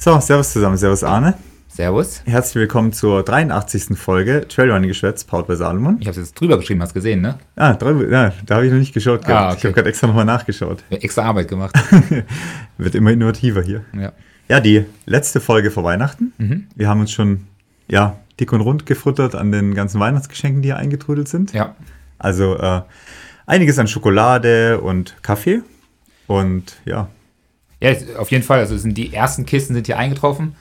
So, Servus zusammen, Servus Arne. Servus. Herzlich willkommen zur 83. Folge Trailrunning Geschwätz, powered bei Salomon. Ich habe es jetzt drüber geschrieben, hast gesehen, ne? Ah, drüber, ja, da habe ich noch nicht geschaut. gehabt. Ah, okay. Ich habe gerade extra nochmal nachgeschaut. Haben Extra Arbeit gemacht. Wird immer innovativer hier. ja. Ja, die letzte Folge vor Weihnachten. Wir haben uns schon, ja, dick und rund gefuttert an den ganzen Weihnachtsgeschenken, die hier eingetrudelt sind. ja. Also äh, einiges an Schokolade und Kaffee. Und ja, Ja, auf jeden Fall. Also sind die ersten Kisten sind hier eingetroffen.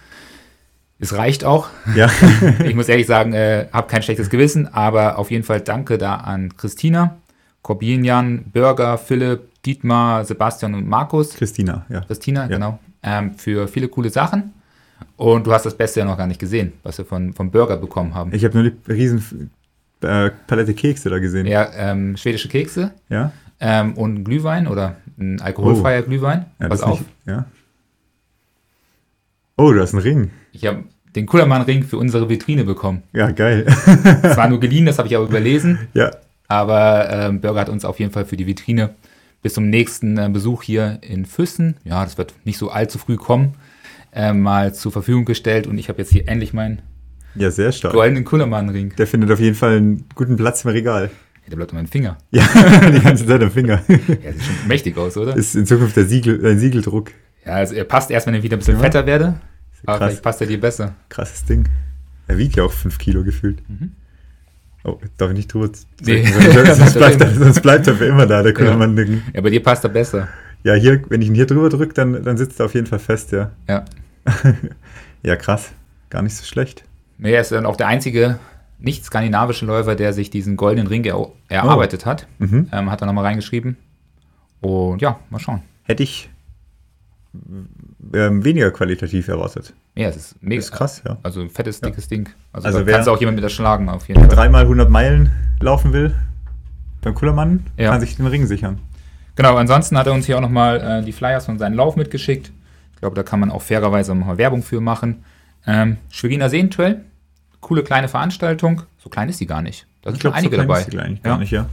Es reicht auch. ja, Ich muss ehrlich sagen, äh, habe kein schlechtes Gewissen, aber auf jeden Fall danke da an Christina, Corbinian, Bürger, Philipp, Dietmar, Sebastian und Markus. Christina, ja. Christina, Ja. genau. Ähm, für viele coole Sachen. Und du hast das Beste ja noch gar nicht gesehen, was wir von, vom Burger bekommen haben. Ich habe nur die riesen äh, Palette Kekse da gesehen. Ja, ähm, schwedische Kekse Ja? ähm, und Glühwein oder ein alkoholfreier Glühwein. ja Pass auf. Nicht, ja. Oh, du hast einen Ring. Ich habe den Kullermann-Ring für unsere Vitrine bekommen. Ja, geil. Es war nur geliehen, das habe ich aber überlesen. ja, Aber ähm, Burger hat uns auf jeden Fall für die Vitrine bis zum nächsten äh, Besuch hier in Füssen, ja, das wird nicht so allzu früh kommen, äh, mal zur Verfügung gestellt. Und ich habe jetzt hier endlich meinen ja, sehr stark. goldenen Kullermann-Ring. Der findet auf jeden Fall einen guten Platz im Regal. Der bleibt an meinem Finger. Ja, die ganze Zeit am Finger. Ja, sieht schon mächtig aus, oder? Ist in Zukunft der Siegel, ein Siegeldruck. Ja, also er passt erst, wenn er wieder ein bisschen Ja. fetter werde. Aber krass. vielleicht passt er dir besser. Krasses Ding. Er wiegt ja auch 5 Kilo gefühlt. Oh, darf ich nicht drüber Mhm. Nee. sonst, bleibt er, Ja. sonst bleibt er für immer da, der Kullermann-Ding. Ja, bei dir passt er besser. Ja, hier, wenn ich ihn hier drüber drücke, dann, dann sitzt er auf jeden Fall fest, ja. Ja. Ja, krass. Gar nicht so schlecht. Nee, er ist dann auch der einzige nicht skandinavische Läufer, der sich diesen goldenen Ring er erarbeitet hat. Mhm. Ähm, hat er nochmal reingeschrieben. Und ja, mal schauen. Hätte ich ähm, weniger qualitativ erwartet. Ja, es ist mega. Ist krass, ja. Also ein fettes, dickes Ding. Also, Also kannst du auch jemand mit erschlagen, auf jeden Fall. dreimal 100 Meilen laufen will, beim Kullermann, Ja. kann sich den Ring sichern. Genau, ansonsten hat er uns hier auch nochmal äh, die Flyers von seinem Lauf mitgeschickt. Ich glaube, da kann man auch fairerweise nochmal Werbung für machen. Ähm, Schweriner Seentrail, coole kleine Veranstaltung. So klein ist die gar nicht. Da sind schon einige klein dabei. ist die eigentlich Ja. gar nicht, ja.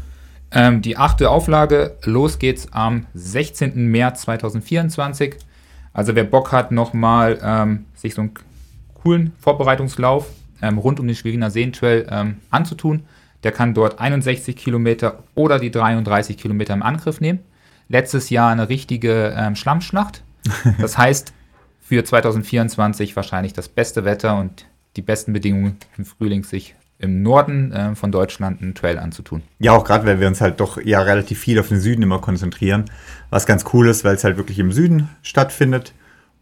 Ähm, die achte Auflage, los geht's am 16. März 2024. Also wer Bock hat, nochmal ähm, sich so einen coolen Vorbereitungslauf ähm, rund um den Schweriner Seentrail ähm, anzutun, der kann dort 61 Kilometer oder die 33 Kilometer im Angriff nehmen. Letztes Jahr eine richtige ähm, Schlammschlacht. Das heißt, für 2024 wahrscheinlich das beste Wetter und die besten Bedingungen im Frühling, sich im Norden äh, von Deutschland einen Trail anzutun. Ja, auch gerade, weil wir uns halt doch ja relativ viel auf den Süden immer konzentrieren. Was ganz cool ist, weil es halt wirklich im Süden stattfindet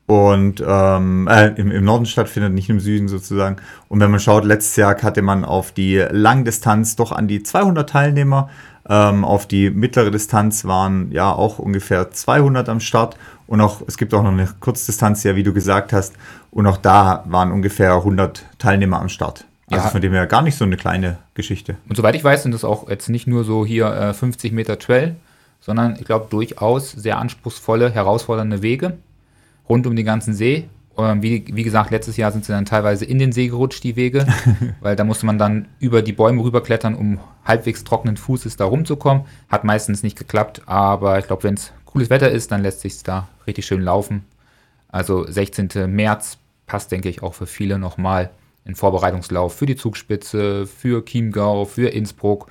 und ähm, äh, im, im Norden stattfindet, nicht im Süden sozusagen. Und wenn man schaut, letztes Jahr hatte man auf die Langdistanz doch an die 200 Teilnehmer. Ähm, auf die mittlere Distanz waren ja auch ungefähr 200 am Start. Und auch, es gibt auch noch eine Kurzdistanz, ja, wie du gesagt hast. Und auch da waren ungefähr 100 Teilnehmer am Start. Also Ja. von dem her gar nicht so eine kleine Geschichte. Und soweit ich weiß, sind das auch jetzt nicht nur so hier äh, 50 Meter Trail, sondern ich glaube durchaus sehr anspruchsvolle, herausfordernde Wege rund um den ganzen See. Ähm, wie, wie gesagt, letztes Jahr sind sie dann teilweise in den See gerutscht, die Wege, weil da musste man dann über die Bäume rüberklettern, um halbwegs trockenen Fußes da rumzukommen. Hat meistens nicht geklappt, aber ich glaube, wenn es cooles Wetter ist, dann lässt sich da richtig schön laufen. Also 16. März passt, denke ich, auch für viele nochmal ein Vorbereitungslauf für die Zugspitze, für Chiemgau, für Innsbruck,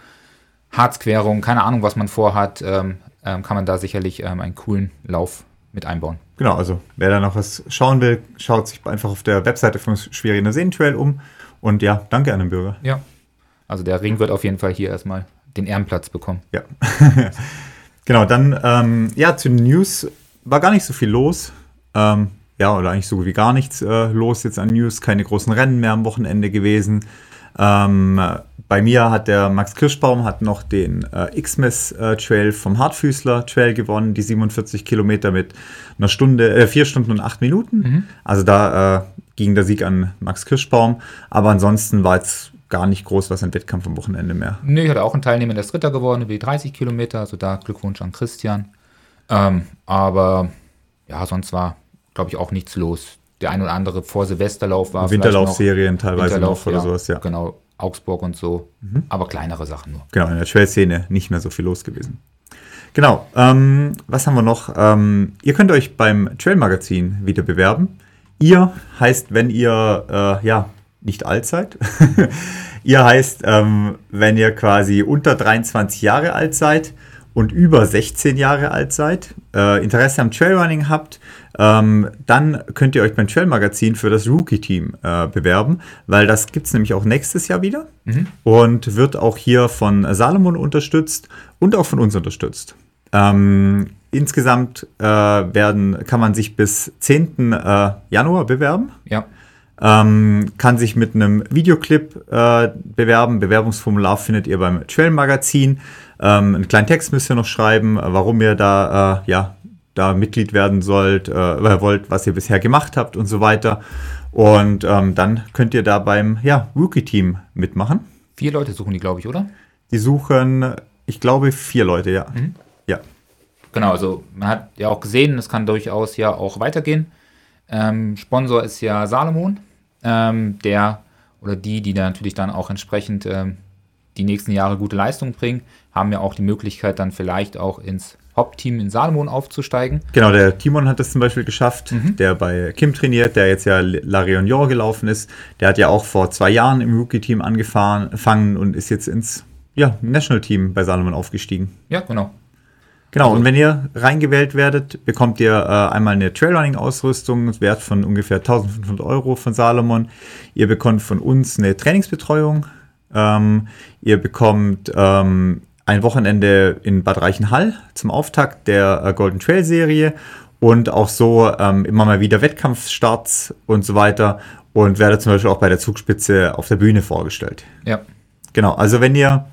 Harzquerung, keine Ahnung, was man vorhat, ähm, ähm, kann man da sicherlich ähm, einen coolen Lauf mit einbauen. Genau, also wer da noch was schauen will, schaut sich einfach auf der Webseite vom Schweriner Seentrail um. Und ja, danke an den Bürger. Ja. Also der Ring wird auf jeden Fall hier erstmal den Ehrenplatz bekommen. Ja. genau, dann, ähm, ja, zu den News war gar nicht so viel los. Ähm, ja, oder eigentlich so wie gar nichts äh, los jetzt an News. Keine großen Rennen mehr am Wochenende gewesen. Ähm, bei mir hat der Max Kirschbaum hat noch den äh, Xmas äh, Trail vom Hartfüßler Trail gewonnen, die 47 Kilometer mit einer Stunde, äh, vier Stunden und acht Minuten. Also da äh, ging der Sieg an Max Kirschbaum. Aber ansonsten war jetzt gar nicht groß was ein Wettkampf am Wochenende mehr. Nee, ich hatte auch einen Teilnehmer, der ist Dritter geworden, über die 30 Kilometer, also da Glückwunsch an Christian. Ähm, aber ja, sonst war, glaube ich, auch nichts los. Der ein oder andere vor Silvesterlauf war. Winterlaufserien teilweise Winterlauf, noch oder sowas, ja. Genau, Augsburg und so. Aber kleinere Sachen nur. Genau, in der Trail-Szene nicht mehr so viel los gewesen. Genau, ähm, was haben wir noch? Ähm, ihr könnt euch beim Trail-Magazin wieder bewerben. ihr heißt, wenn ihr, äh, ja, nicht alt seid. ihr heißt, ähm, wenn ihr quasi unter 23 Jahre alt seid und über 16 Jahre alt seid, äh, Interesse am Trailrunning habt, ähm, dann könnt ihr euch beim Trail Magazin für das Rookie-Team äh, bewerben, weil das gibt es nämlich auch nächstes Jahr wieder mhm. und wird auch hier von Salomon unterstützt und auch von uns unterstützt. Ähm, insgesamt äh, werden, kann man sich bis 10. Äh, Januar bewerben. Ja. Ähm, kann sich mit einem Videoclip äh, bewerben. Bewerbungsformular findet ihr beim Trail Magazin. Ähm, einen kleinen Text müsst ihr noch schreiben, warum ihr da, äh, ja, da Mitglied werden sollt, äh, wollt, was ihr bisher gemacht habt und so weiter. Und ähm, dann könnt ihr da beim ja, Rookie-Team mitmachen. Vier Leute suchen die, glaube ich, oder? Die suchen, ich glaube, vier Leute, ja. Mhm. Ja. Genau, also man hat ja auch gesehen, es kann durchaus ja auch weitergehen. Ähm, Sponsor ist ja Salomon, ähm, der oder die, die da natürlich dann auch entsprechend ähm, die nächsten Jahre gute Leistung bringen, haben ja auch die Möglichkeit, dann vielleicht auch ins Hauptteam in Salomon aufzusteigen. Genau, der Timon hat das zum Beispiel geschafft, mhm. der bei Kim trainiert, der jetzt ja La Réunion gelaufen ist. Der hat ja auch vor zwei Jahren im Rookie-Team angefangen und ist jetzt ins ja, National-Team bei Salomon aufgestiegen. Ja, genau. Genau, also, und wenn ihr reingewählt werdet, bekommt ihr äh, einmal eine Trailrunning-Ausrüstung, Wert von ungefähr 1500 Euro von Salomon. Ihr bekommt von uns eine Trainingsbetreuung. Ähm, ihr bekommt ähm, ein Wochenende in Bad Reichenhall zum Auftakt der äh, Golden Trail Serie und auch so ähm, immer mal wieder Wettkampfstarts und so weiter und werde zum Beispiel auch bei der Zugspitze auf der Bühne vorgestellt. Ja. Genau, also wenn ihr,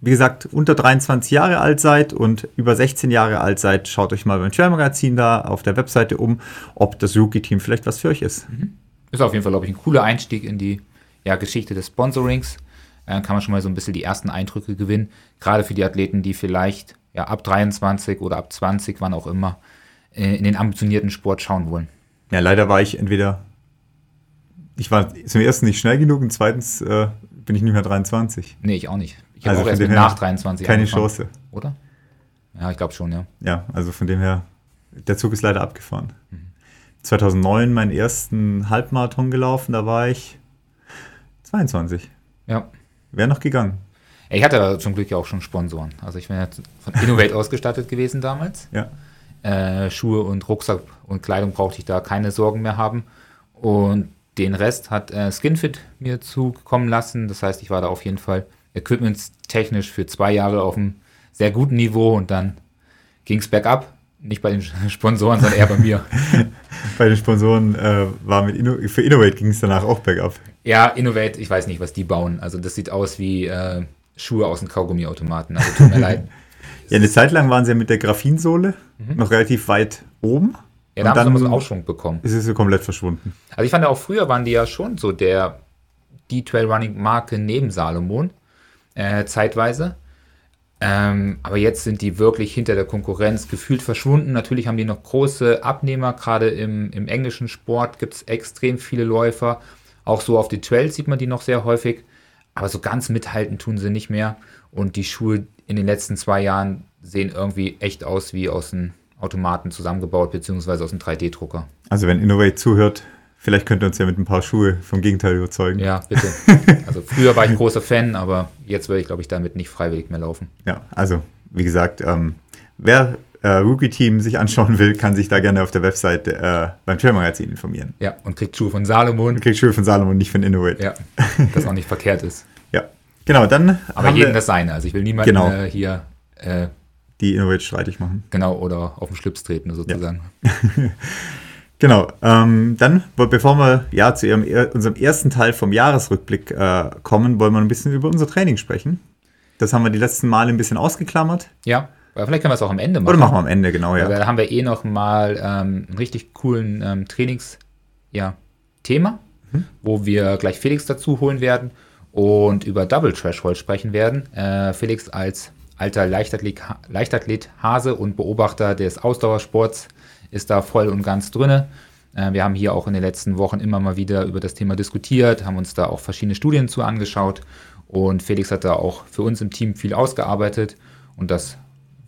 wie gesagt, unter 23 Jahre alt seid und über 16 Jahre alt seid, schaut euch mal beim Trail Magazin da auf der Webseite um, ob das Rookie-Team vielleicht was für euch ist. Mhm. Ist auf jeden Fall, glaube ich, ein cooler Einstieg in die ja, Geschichte des Sponsorings äh, kann man schon mal so ein bisschen die ersten Eindrücke gewinnen. Gerade für die Athleten, die vielleicht ja, ab 23 oder ab 20, wann auch immer, äh, in den ambitionierten Sport schauen wollen. Ja, leider war ich entweder, ich war zum ersten nicht schnell genug und zweitens äh, bin ich nicht mehr 23. Nee, ich auch nicht. Ich habe also auch erst mit nach 23 Keine Chance. Oder? Ja, ich glaube schon, ja. Ja, also von dem her, der Zug ist leider abgefahren. Mhm. 2009 meinen ersten Halbmarathon gelaufen, da war ich 22. Ja. Wäre noch gegangen. Ich hatte zum Glück ja auch schon Sponsoren. Also ich bin ja von Innovate ausgestattet gewesen damals. Ja. Äh, Schuhe und Rucksack und Kleidung brauchte ich da keine Sorgen mehr haben. Und den Rest hat äh, Skinfit mir zukommen lassen. Das heißt, ich war da auf jeden Fall equipmentstechnisch für zwei Jahre auf einem sehr guten Niveau und dann ging es bergab. Nicht bei den Sponsoren, sondern eher bei mir. bei den Sponsoren äh, war mit Inno für Innovate ging es danach auch bergab. Ja, Innovate, ich weiß nicht, was die bauen. Also das sieht aus wie äh, Schuhe aus dem Kaugummiautomaten. Also tut mir leid. Ja, eine Zeit lang waren sie ja mit der Graphinsohle mhm. noch relativ weit oben. Ja, da haben sie so einen Aufschwung bekommen. Ist es so komplett verschwunden. Also ich fand ja auch früher waren die ja schon so der die Trailrunning-Marke neben Salomon, äh, zeitweise. Ähm, aber jetzt sind die wirklich hinter der Konkurrenz gefühlt verschwunden. Natürlich haben die noch große Abnehmer, gerade im, im englischen Sport gibt es extrem viele Läufer. Auch so auf die Trails sieht man die noch sehr häufig. Aber so ganz mithalten tun sie nicht mehr. Und die Schuhe in den letzten zwei Jahren sehen irgendwie echt aus wie aus einem Automaten zusammengebaut, beziehungsweise aus einem 3D-Drucker. Also wenn Innovate zuhört, vielleicht könnt ihr uns ja mit ein paar Schuhe vom Gegenteil überzeugen. Ja, bitte. Also früher war ich ein großer Fan, aber jetzt würde ich, glaube ich, damit nicht freiwillig mehr laufen. Ja, also wie gesagt, ähm, wer äh, Rookie-Team sich anschauen will, kann sich da gerne auf der Webseite äh, beim Trail-Magazin informieren. Ja, und kriegt Schuhe von Salomon. Und kriegt Schuhe von Salomon, nicht von Innovate. Ja, das auch nicht verkehrt ist. Ja, genau, dann Aber jedem das seine. Also ich will niemanden genau. äh, hier... Äh, die Innovate streitig machen. Genau, oder auf den Schlips treten sozusagen. Ja. genau, ähm, dann, bevor wir ja zu ihrem, unserem ersten Teil vom Jahresrückblick äh, kommen, wollen wir ein bisschen über unser Training sprechen. Das haben wir die letzten Male ein bisschen ausgeklammert. Ja. Vielleicht können wir es auch am Ende machen. Oder machen wir am Ende, genau, ja. Da haben wir eh noch mal ähm, einen richtig coolen ähm, Trainings-Thema, ja, mhm. wo wir gleich Felix dazu holen werden und über Double Threshold sprechen werden. Äh, Felix als alter Leichtathlet, Leichtathlet Hase und Beobachter des Ausdauersports ist da voll und ganz drinne. Äh, wir haben hier auch in den letzten Wochen immer mal wieder über das Thema diskutiert, haben uns da auch verschiedene Studien zu angeschaut und Felix hat da auch für uns im Team viel ausgearbeitet und das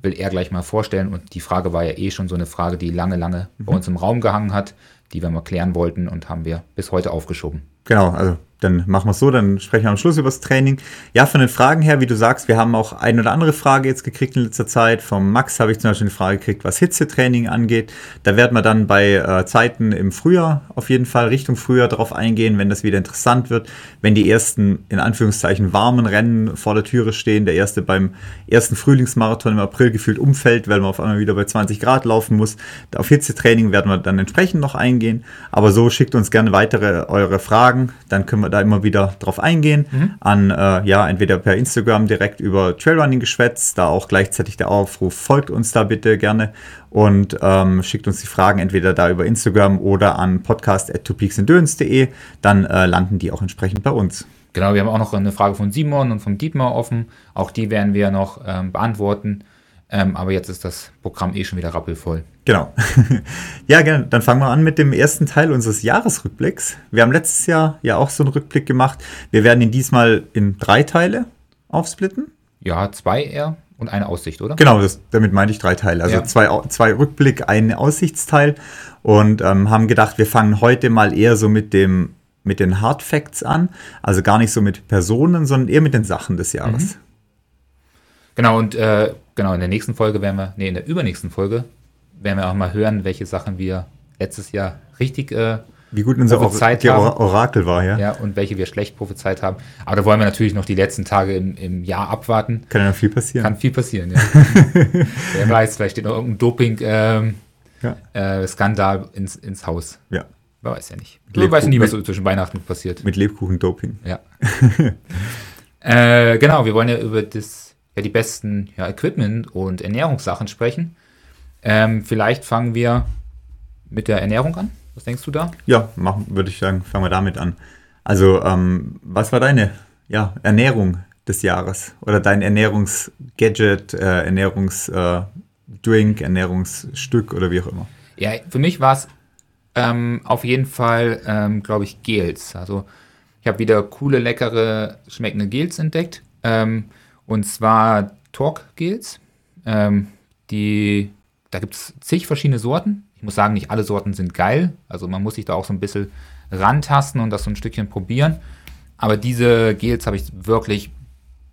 will er gleich mal vorstellen. Und die Frage war ja eh schon so eine Frage, die lange, lange mhm. bei uns im Raum gehangen hat. die wir mal klären wollten und haben wir bis heute aufgeschoben. Genau, also dann machen wir es so, dann sprechen wir am Schluss über das Training. Ja, von den Fragen her, wie du sagst, wir haben auch eine oder andere Frage jetzt gekriegt in letzter Zeit. Vom Max habe ich zum Beispiel eine Frage gekriegt, was Hitzetraining angeht. Da werden wir dann bei äh, Zeiten im Frühjahr auf jeden Fall Richtung Frühjahr drauf eingehen, wenn das wieder interessant wird, wenn die ersten, in Anführungszeichen, warmen Rennen vor der Türe stehen. Der erste beim ersten Frühlingsmarathon im April gefühlt umfällt, weil man auf einmal wieder bei 20 Grad laufen muss. Auf Hitzetraining werden wir dann entsprechend noch eingehen. Aber so schickt uns gerne weitere eure Fragen, dann können wir da immer wieder drauf eingehen. Mhm. An, äh, ja, entweder per Instagram direkt über Trailrunning geschwätzt, da auch gleichzeitig der Aufruf, folgt uns da bitte gerne und ähm, schickt uns die Fragen entweder da über Instagram oder an podcast.twopeaksendurance.de, dann äh, landen die auch entsprechend bei uns. Genau, wir haben auch noch eine Frage von Simon und von Dietmar offen. Auch die werden wir noch ähm, beantworten. Ähm, aber jetzt ist das Programm eh schon wieder rappelvoll. Genau. ja, gerne. Dann fangen wir an mit dem ersten Teil unseres Jahresrückblicks. Wir haben letztes Jahr ja auch so einen Rückblick gemacht. Wir werden ihn diesmal in drei Teile aufsplitten. Ja, zwei eher und eine Aussicht, oder? Genau, das, damit meinte ich drei Teile. Also ja. zwei, zwei Rückblick, ein Aussichtsteil. Und ähm, haben gedacht, wir fangen heute mal eher so mit dem mit den Hard Facts an. Also gar nicht so mit Personen, sondern eher mit den Sachen des Jahres. Mhm. Genau, und äh, genau, in der nächsten Folge werden wir, nee, in der übernächsten Folge werden wir auch mal hören, welche Sachen wir letztes Jahr richtig äh, wie gut unser prophezeit Or Orakel war, ja. Ja, und welche wir schlecht prophezeit haben. Aber da wollen wir natürlich noch die letzten Tage im, im Jahr abwarten. Kann ja noch viel passieren. Kann viel passieren, ja. Wer weiß, vielleicht steht noch irgendein Doping-Skandal ähm, äh, ins, ins Haus. Ja. Man weiß ja nicht. Man weiß nie, was so zwischen Weihnachten passiert. Mit Lebkuchen-Doping. Ja. äh, genau, wir wollen ja über das ja, die besten ja, Equipment- und Ernährungssachen sprechen. Ähm, vielleicht fangen wir mit der Ernährung an. Was denkst du da? Ja, machen, würde ich sagen, fangen wir damit an. Also, ähm, was war deine ja, Ernährung des Jahres? Oder dein Ernährungsgadget, äh, Ernährungsdrink, äh, Ernährungsstück oder wie auch immer? Ja, für mich war es ähm, auf jeden Fall, ähm, glaube ich, Gels. Also, ich habe wieder coole, leckere, schmeckende Gels entdeckt. Ähm, und zwar Talk-Gels. Ähm, die, da gibt es zig verschiedene Sorten. Ich muss sagen, nicht alle Sorten sind geil. Also man muss sich da auch so ein bisschen rantasten und das so ein Stückchen probieren. Aber diese Gels habe ich wirklich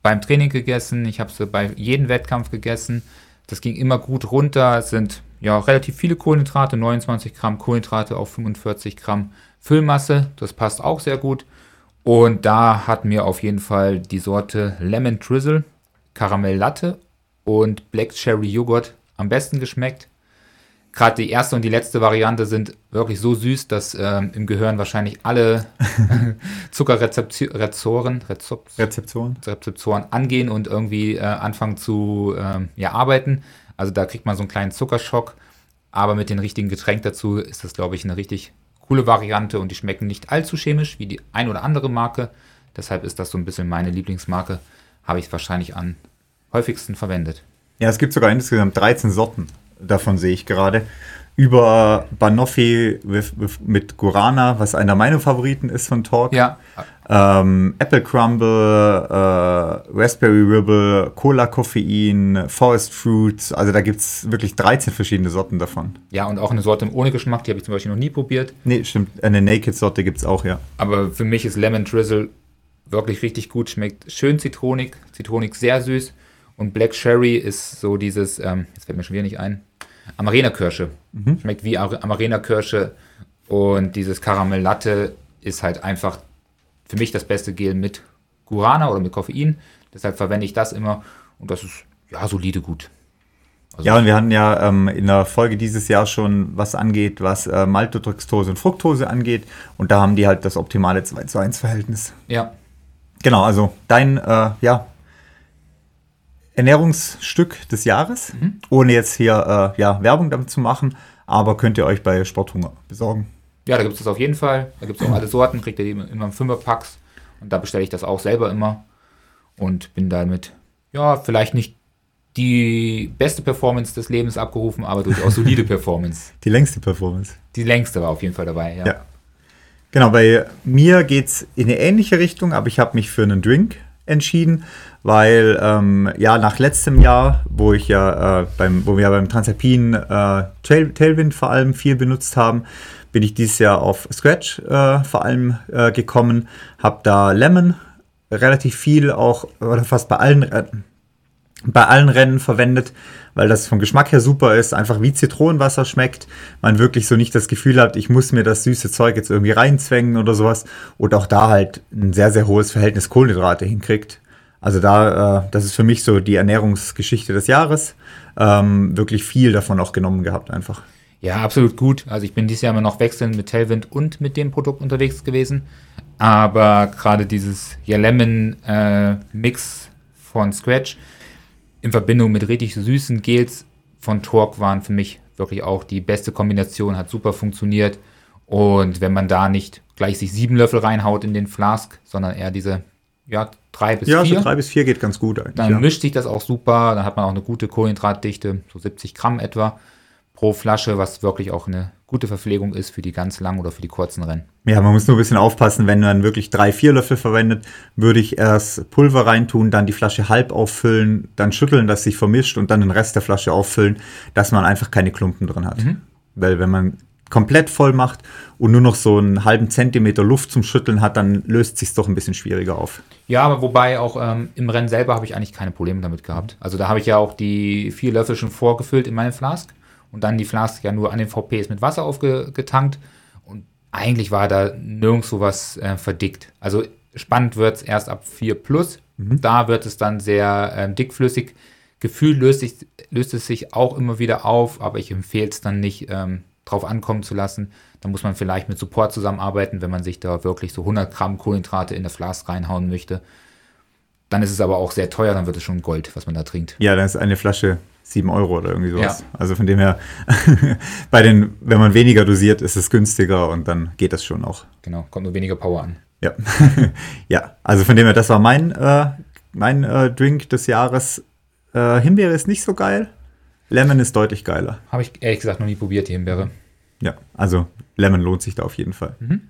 beim Training gegessen. Ich habe sie bei jedem Wettkampf gegessen. Das ging immer gut runter. Es sind ja relativ viele Kohlenhydrate, 29 Gramm Kohlenhydrate auf 45 Gramm Füllmasse. Das passt auch sehr gut. Und da hat mir auf jeden Fall die Sorte Lemon Drizzle, Karamell Latte und Black Cherry Joghurt am besten geschmeckt. Gerade die erste und die letzte Variante sind wirklich so süß, dass ähm, im Gehirn wahrscheinlich alle Zuckerrezeptoren Rezeptoren. Rezeptoren angehen und irgendwie äh, anfangen zu ähm, ja, arbeiten. Also da kriegt man so einen kleinen Zuckerschock. Aber mit dem richtigen Getränk dazu ist das, glaube ich, eine richtig coole Variante und die schmecken nicht allzu chemisch wie die ein oder andere Marke. Deshalb ist das so ein bisschen meine Lieblingsmarke. Habe ich wahrscheinlich am häufigsten verwendet. Ja, es gibt sogar insgesamt 13 Sorten. Davon sehe ich gerade. Über Banoffee mit Gurana, was einer meiner Favoriten ist von Talk. Ja. Ähm, Apple Crumble, äh, Raspberry Ribble, Cola Koffein, Forest Fruits. Also da gibt es wirklich 13 verschiedene Sorten davon. Ja, und auch eine Sorte ohne Geschmack, die habe ich zum Beispiel noch nie probiert. Nee, stimmt. Eine Naked-Sorte gibt es auch, ja. Aber für mich ist Lemon Drizzle wirklich richtig gut. Schmeckt schön zitronig, zitronig sehr süß. Und Black Cherry ist so dieses, ähm, jetzt fällt mir schon wieder nicht ein, Amarena-Kirsche. Mhm. Schmeckt wie Amarena-Kirsche. Und dieses Karamell Latte ist halt einfach für mich das beste Gel mit Guarana oder mit Koffein. Deshalb verwende ich das immer und das ist ja solide gut. Also ja, und wir hatten ja ähm, in der Folge dieses Jahr schon was angeht, was äh, Maltodextrose und Fructose angeht. Und da haben die halt das optimale 2 zu 1 Verhältnis. Ja. Genau, also dein äh, ja, Ernährungsstück des Jahres, mhm. ohne jetzt hier äh, ja, Werbung damit zu machen, aber könnt ihr euch bei Sporthunger besorgen. Ja, da gibt es das auf jeden Fall. Da gibt es auch alle Sorten, kriegt ihr die immer im Fünferpacks. Und da bestelle ich das auch selber immer. Und bin damit, ja, vielleicht nicht die beste Performance des Lebens abgerufen, aber durchaus solide Performance. Die längste Performance. Die längste war auf jeden Fall dabei, ja. ja. Genau, bei mir geht es in eine ähnliche Richtung, aber ich habe mich für einen Drink entschieden, weil ähm, ja nach letztem Jahr, wo ich ja äh, beim, wo wir beim Transalpin äh, Tail, Tailwind vor allem viel benutzt haben, bin ich dieses Jahr auf Scratch äh, vor allem äh, gekommen, habe da Lemon relativ viel auch, oder fast bei allen, äh, bei allen Rennen verwendet, weil das vom Geschmack her super ist, einfach wie Zitronenwasser schmeckt, man wirklich so nicht das Gefühl hat, ich muss mir das süße Zeug jetzt irgendwie reinzwängen oder sowas und auch da halt ein sehr, sehr hohes Verhältnis Kohlenhydrate hinkriegt. Also da, äh, das ist für mich so die Ernährungsgeschichte des Jahres. Ähm, wirklich viel davon auch genommen gehabt einfach. Ja, absolut gut. Also ich bin dieses Jahr immer noch wechselnd mit Tailwind und mit dem Produkt unterwegs gewesen. Aber gerade dieses ja, Lemon-Mix äh, von Scratch in Verbindung mit richtig süßen Gels von Torque waren für mich wirklich auch die beste Kombination, hat super funktioniert. Und wenn man da nicht gleich sich sieben Löffel reinhaut in den Flask, sondern eher diese ja, drei bis ja, vier. Ja, so drei bis vier geht ganz gut eigentlich. Dann ja. mischt sich das auch super, dann hat man auch eine gute Kohlenhydratdichte, so 70 Gramm etwa pro Flasche, was wirklich auch eine gute Verpflegung ist für die ganz langen oder für die kurzen Rennen. Ja, man muss nur ein bisschen aufpassen, wenn man wirklich drei, vier Löffel verwendet, würde ich erst Pulver reintun, dann die Flasche halb auffüllen, dann schütteln, dass sich vermischt und dann den Rest der Flasche auffüllen, dass man einfach keine Klumpen drin hat. Mhm. Weil wenn man komplett voll macht und nur noch so einen halben Zentimeter Luft zum Schütteln hat, dann löst sich doch ein bisschen schwieriger auf. Ja, aber wobei auch ähm, im Rennen selber habe ich eigentlich keine Probleme damit gehabt. Also da habe ich ja auch die vier Löffel schon vorgefüllt in meine Flask und dann die Flask ja nur an den VPs mit Wasser aufgetankt und eigentlich war da nirgendwo was äh, verdickt. Also spannend wird es erst ab 4 plus. Mhm. Da wird es dann sehr ähm, dickflüssig. Gefühl löst, sich, löst es sich auch immer wieder auf, aber ich empfehle es dann nicht, ähm, drauf ankommen zu lassen. Da muss man vielleicht mit Support zusammenarbeiten, wenn man sich da wirklich so 100 Gramm Kohlenhydrate in der Flask reinhauen möchte. Dann ist es aber auch sehr teuer, dann wird es schon Gold, was man da trinkt. Ja, dann ist eine Flasche 7 Euro oder irgendwie sowas. Ja. Also von dem her, bei den, wenn man weniger dosiert, ist es günstiger und dann geht das schon auch. Genau, kommt nur weniger Power an. Ja, ja also von dem her, das war mein, äh, mein äh, Drink des Jahres. Äh, Himbeere ist nicht so geil. Lemon ist deutlich geiler. Habe ich ehrlich gesagt noch nie probiert, die Himbeere. Ja, also Lemon lohnt sich da auf jeden Fall. Mhm.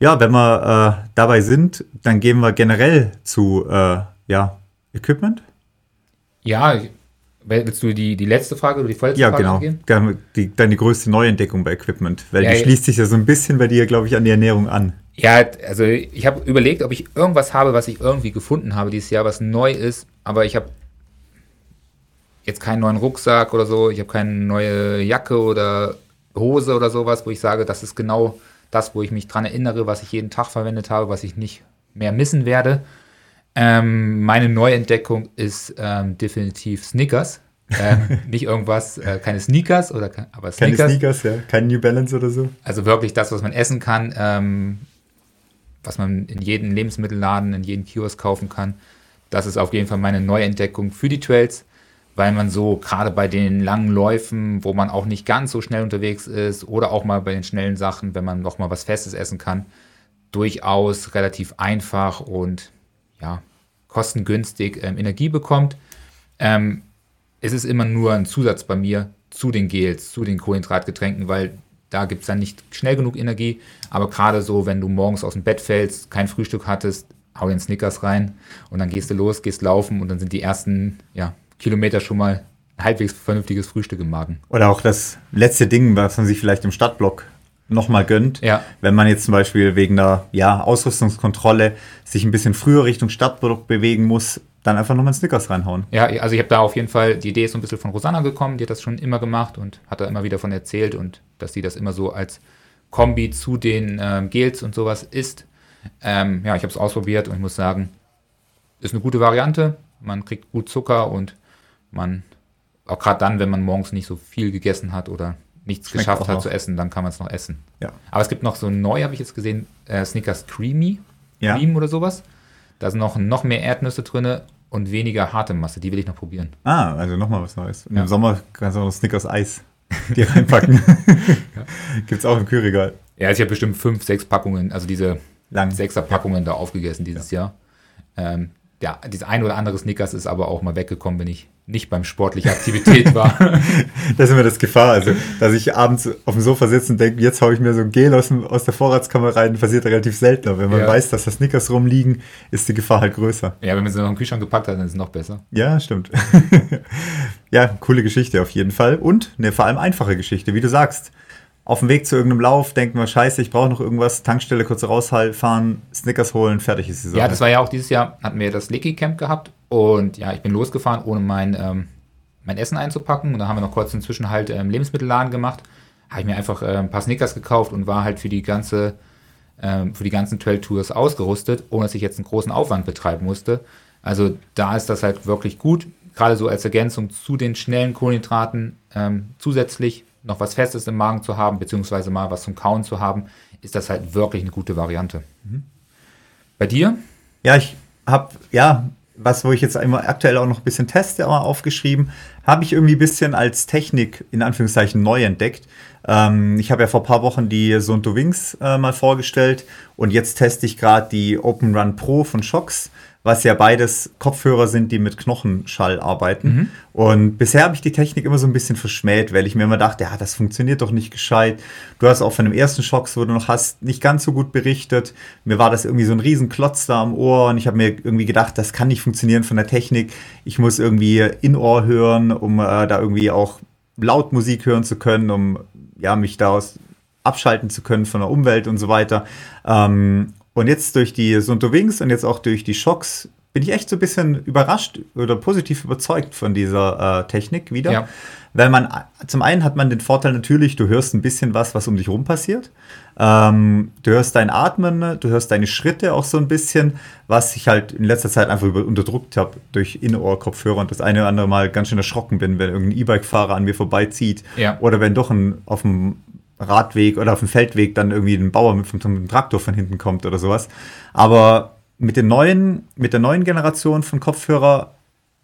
Ja, wenn wir äh, dabei sind, dann gehen wir generell zu äh, ja, Equipment. Ja, willst du die, die letzte Frage oder die vorletzte ja, Frage genau. Ja, Die, deine größte Neuentdeckung bei Equipment, weil ja, die schließt sich ja so ein bisschen bei dir, glaube ich, an die Ernährung an. Ja, also ich habe überlegt, ob ich irgendwas habe, was ich irgendwie gefunden habe dieses Jahr, was neu ist, aber ich habe jetzt keinen neuen Rucksack oder so, ich habe keine neue Jacke oder Hose oder sowas, wo ich sage, das ist genau das, wo ich mich dran erinnere, was ich jeden Tag verwendet habe, was ich nicht mehr missen werde. Ähm, meine Neuentdeckung ist ähm, definitiv Snickers. ähm, nicht irgendwas, äh, keine Sneakers oder aber Snickers. Keine Sneakers, ja, kein New Balance oder so. Also wirklich das, was man essen kann, ähm, was man in jedem Lebensmittelladen, in jedem Kiosk kaufen kann. Das ist auf jeden Fall meine Neuentdeckung für die Trails weil man so gerade bei den langen Läufen, wo man auch nicht ganz so schnell unterwegs ist oder auch mal bei den schnellen Sachen, wenn man noch mal was Festes essen kann, durchaus relativ einfach und ja, kostengünstig ähm, Energie bekommt. Ähm, es ist immer nur ein Zusatz bei mir zu den Gels, zu den Kohlenhydratgetränken, weil da gibt es dann nicht schnell genug Energie. Aber gerade so, wenn du morgens aus dem Bett fällst, kein Frühstück hattest, hau den Snickers rein und dann gehst du los, gehst laufen und dann sind die ersten ja, Kilometer schon mal halbwegs vernünftiges Frühstück im Magen. Oder auch das letzte Ding, was man sich vielleicht im Stadtblock nochmal gönnt. Ja. Wenn man jetzt zum Beispiel wegen der ja, Ausrüstungskontrolle sich ein bisschen früher Richtung Stadtblock bewegen muss, dann einfach nochmal Snickers reinhauen. Ja, also ich habe da auf jeden Fall, die Idee ist so ein bisschen von Rosanna gekommen, die hat das schon immer gemacht und hat da immer wieder von erzählt und dass sie das immer so als Kombi zu den ähm, Gels und sowas isst. Ähm, ja, ich habe es ausprobiert und ich muss sagen, ist eine gute Variante. Man kriegt gut Zucker und man, auch gerade dann, wenn man morgens nicht so viel gegessen hat oder nichts Schmeckt geschafft hat noch. zu essen, dann kann man es noch essen. Ja. Aber es gibt noch so neu, habe ich jetzt gesehen, äh, Snickers Creamy, ja. Cream oder sowas. Da sind noch, noch mehr Erdnüsse drin und weniger harte Masse. Die will ich noch probieren. Ah, also nochmal was Neues. Ja. Im Sommer kannst du auch noch Snickers Eis die reinpacken. ja. Gibt es auch im Kühlregal. Ja, ich habe bestimmt fünf, sechs Packungen, also diese Lang. sechser Packungen da aufgegessen dieses Jahr. Ähm, ja, dieses ein oder andere Snickers ist aber auch mal weggekommen, wenn ich nicht beim sportlicher Aktivität war. das ist immer das Gefahr, also dass ich abends auf dem Sofa sitze und denke, jetzt haue ich mir so ein Gel aus, dem, aus der Vorratskammer rein, passiert relativ selten. Aber wenn man ja. weiß, dass da Snickers rumliegen, ist die Gefahr halt größer. Ja, wenn man sie noch im Kühlschrank gepackt hat, dann ist es noch besser. Ja, stimmt. ja, coole Geschichte auf jeden Fall. Und eine vor allem einfache Geschichte, wie du sagst. auf dem Weg zu irgendeinem Lauf denken wir, scheiße, ich brauche noch irgendwas, Tankstelle kurz rausfahren, Snickers holen, fertig ist die Sache. Ja, das war ja auch dieses Jahr, hatten wir das Licky Camp gehabt und ja, ich bin losgefahren, ohne mein, ähm, mein Essen einzupacken und dann haben wir noch kurz einen Zwischenhalt im ähm, Lebensmittelladen gemacht. Habe ich mir einfach äh, ein paar Snickers gekauft und war halt für die ganze, ähm, für die ganzen Trail Tours ausgerüstet, ohne dass ich jetzt einen großen Aufwand betreiben musste. Also da ist das halt wirklich gut, gerade so als Ergänzung zu den schnellen Kohlenhydraten ähm, zusätzlich noch was Festes im Magen zu haben, beziehungsweise mal was zum Kauen zu haben, ist das halt wirklich eine gute Variante. Mhm. Bei dir? Ja, ich habe, ja, was, wo ich jetzt immer aktuell auch noch ein bisschen teste, aber aufgeschrieben, habe ich irgendwie ein bisschen als Technik in Anführungszeichen neu entdeckt. Ähm, ich habe ja vor ein paar Wochen die Sonto Wings äh, mal vorgestellt und jetzt teste ich gerade die Open Run Pro von Shox was ja beides Kopfhörer sind, die mit Knochenschall arbeiten. Mhm. Und bisher habe ich die Technik immer so ein bisschen verschmäht, weil ich mir immer dachte, ja, das funktioniert doch nicht gescheit. Du hast auch von dem ersten Schocks, wo du noch hast, nicht ganz so gut berichtet. Mir war das irgendwie so ein Riesenklotz da am Ohr und ich habe mir irgendwie gedacht, das kann nicht funktionieren von der Technik. Ich muss irgendwie in-Ohr hören, um äh, da irgendwie auch laut Musik hören zu können, um ja, mich daraus abschalten zu können von der Umwelt und so weiter. Ähm, und jetzt durch die Sunto Wings und jetzt auch durch die Schocks bin ich echt so ein bisschen überrascht oder positiv überzeugt von dieser äh, Technik wieder. Ja. Weil man, zum einen hat man den Vorteil natürlich, du hörst ein bisschen was, was um dich rum passiert. Ähm, du hörst dein Atmen, du hörst deine Schritte auch so ein bisschen, was ich halt in letzter Zeit einfach unterdrückt habe durch Innenohr-Kopfhörer und das eine oder andere Mal ganz schön erschrocken bin, wenn irgendein E-Bike-Fahrer an mir vorbeizieht. Ja. Oder wenn doch ein, auf dem Radweg oder auf dem Feldweg dann irgendwie ein Bauer mit, mit einem Traktor von hinten kommt oder sowas. Aber mit den neuen, mit der neuen Generation von Kopfhörer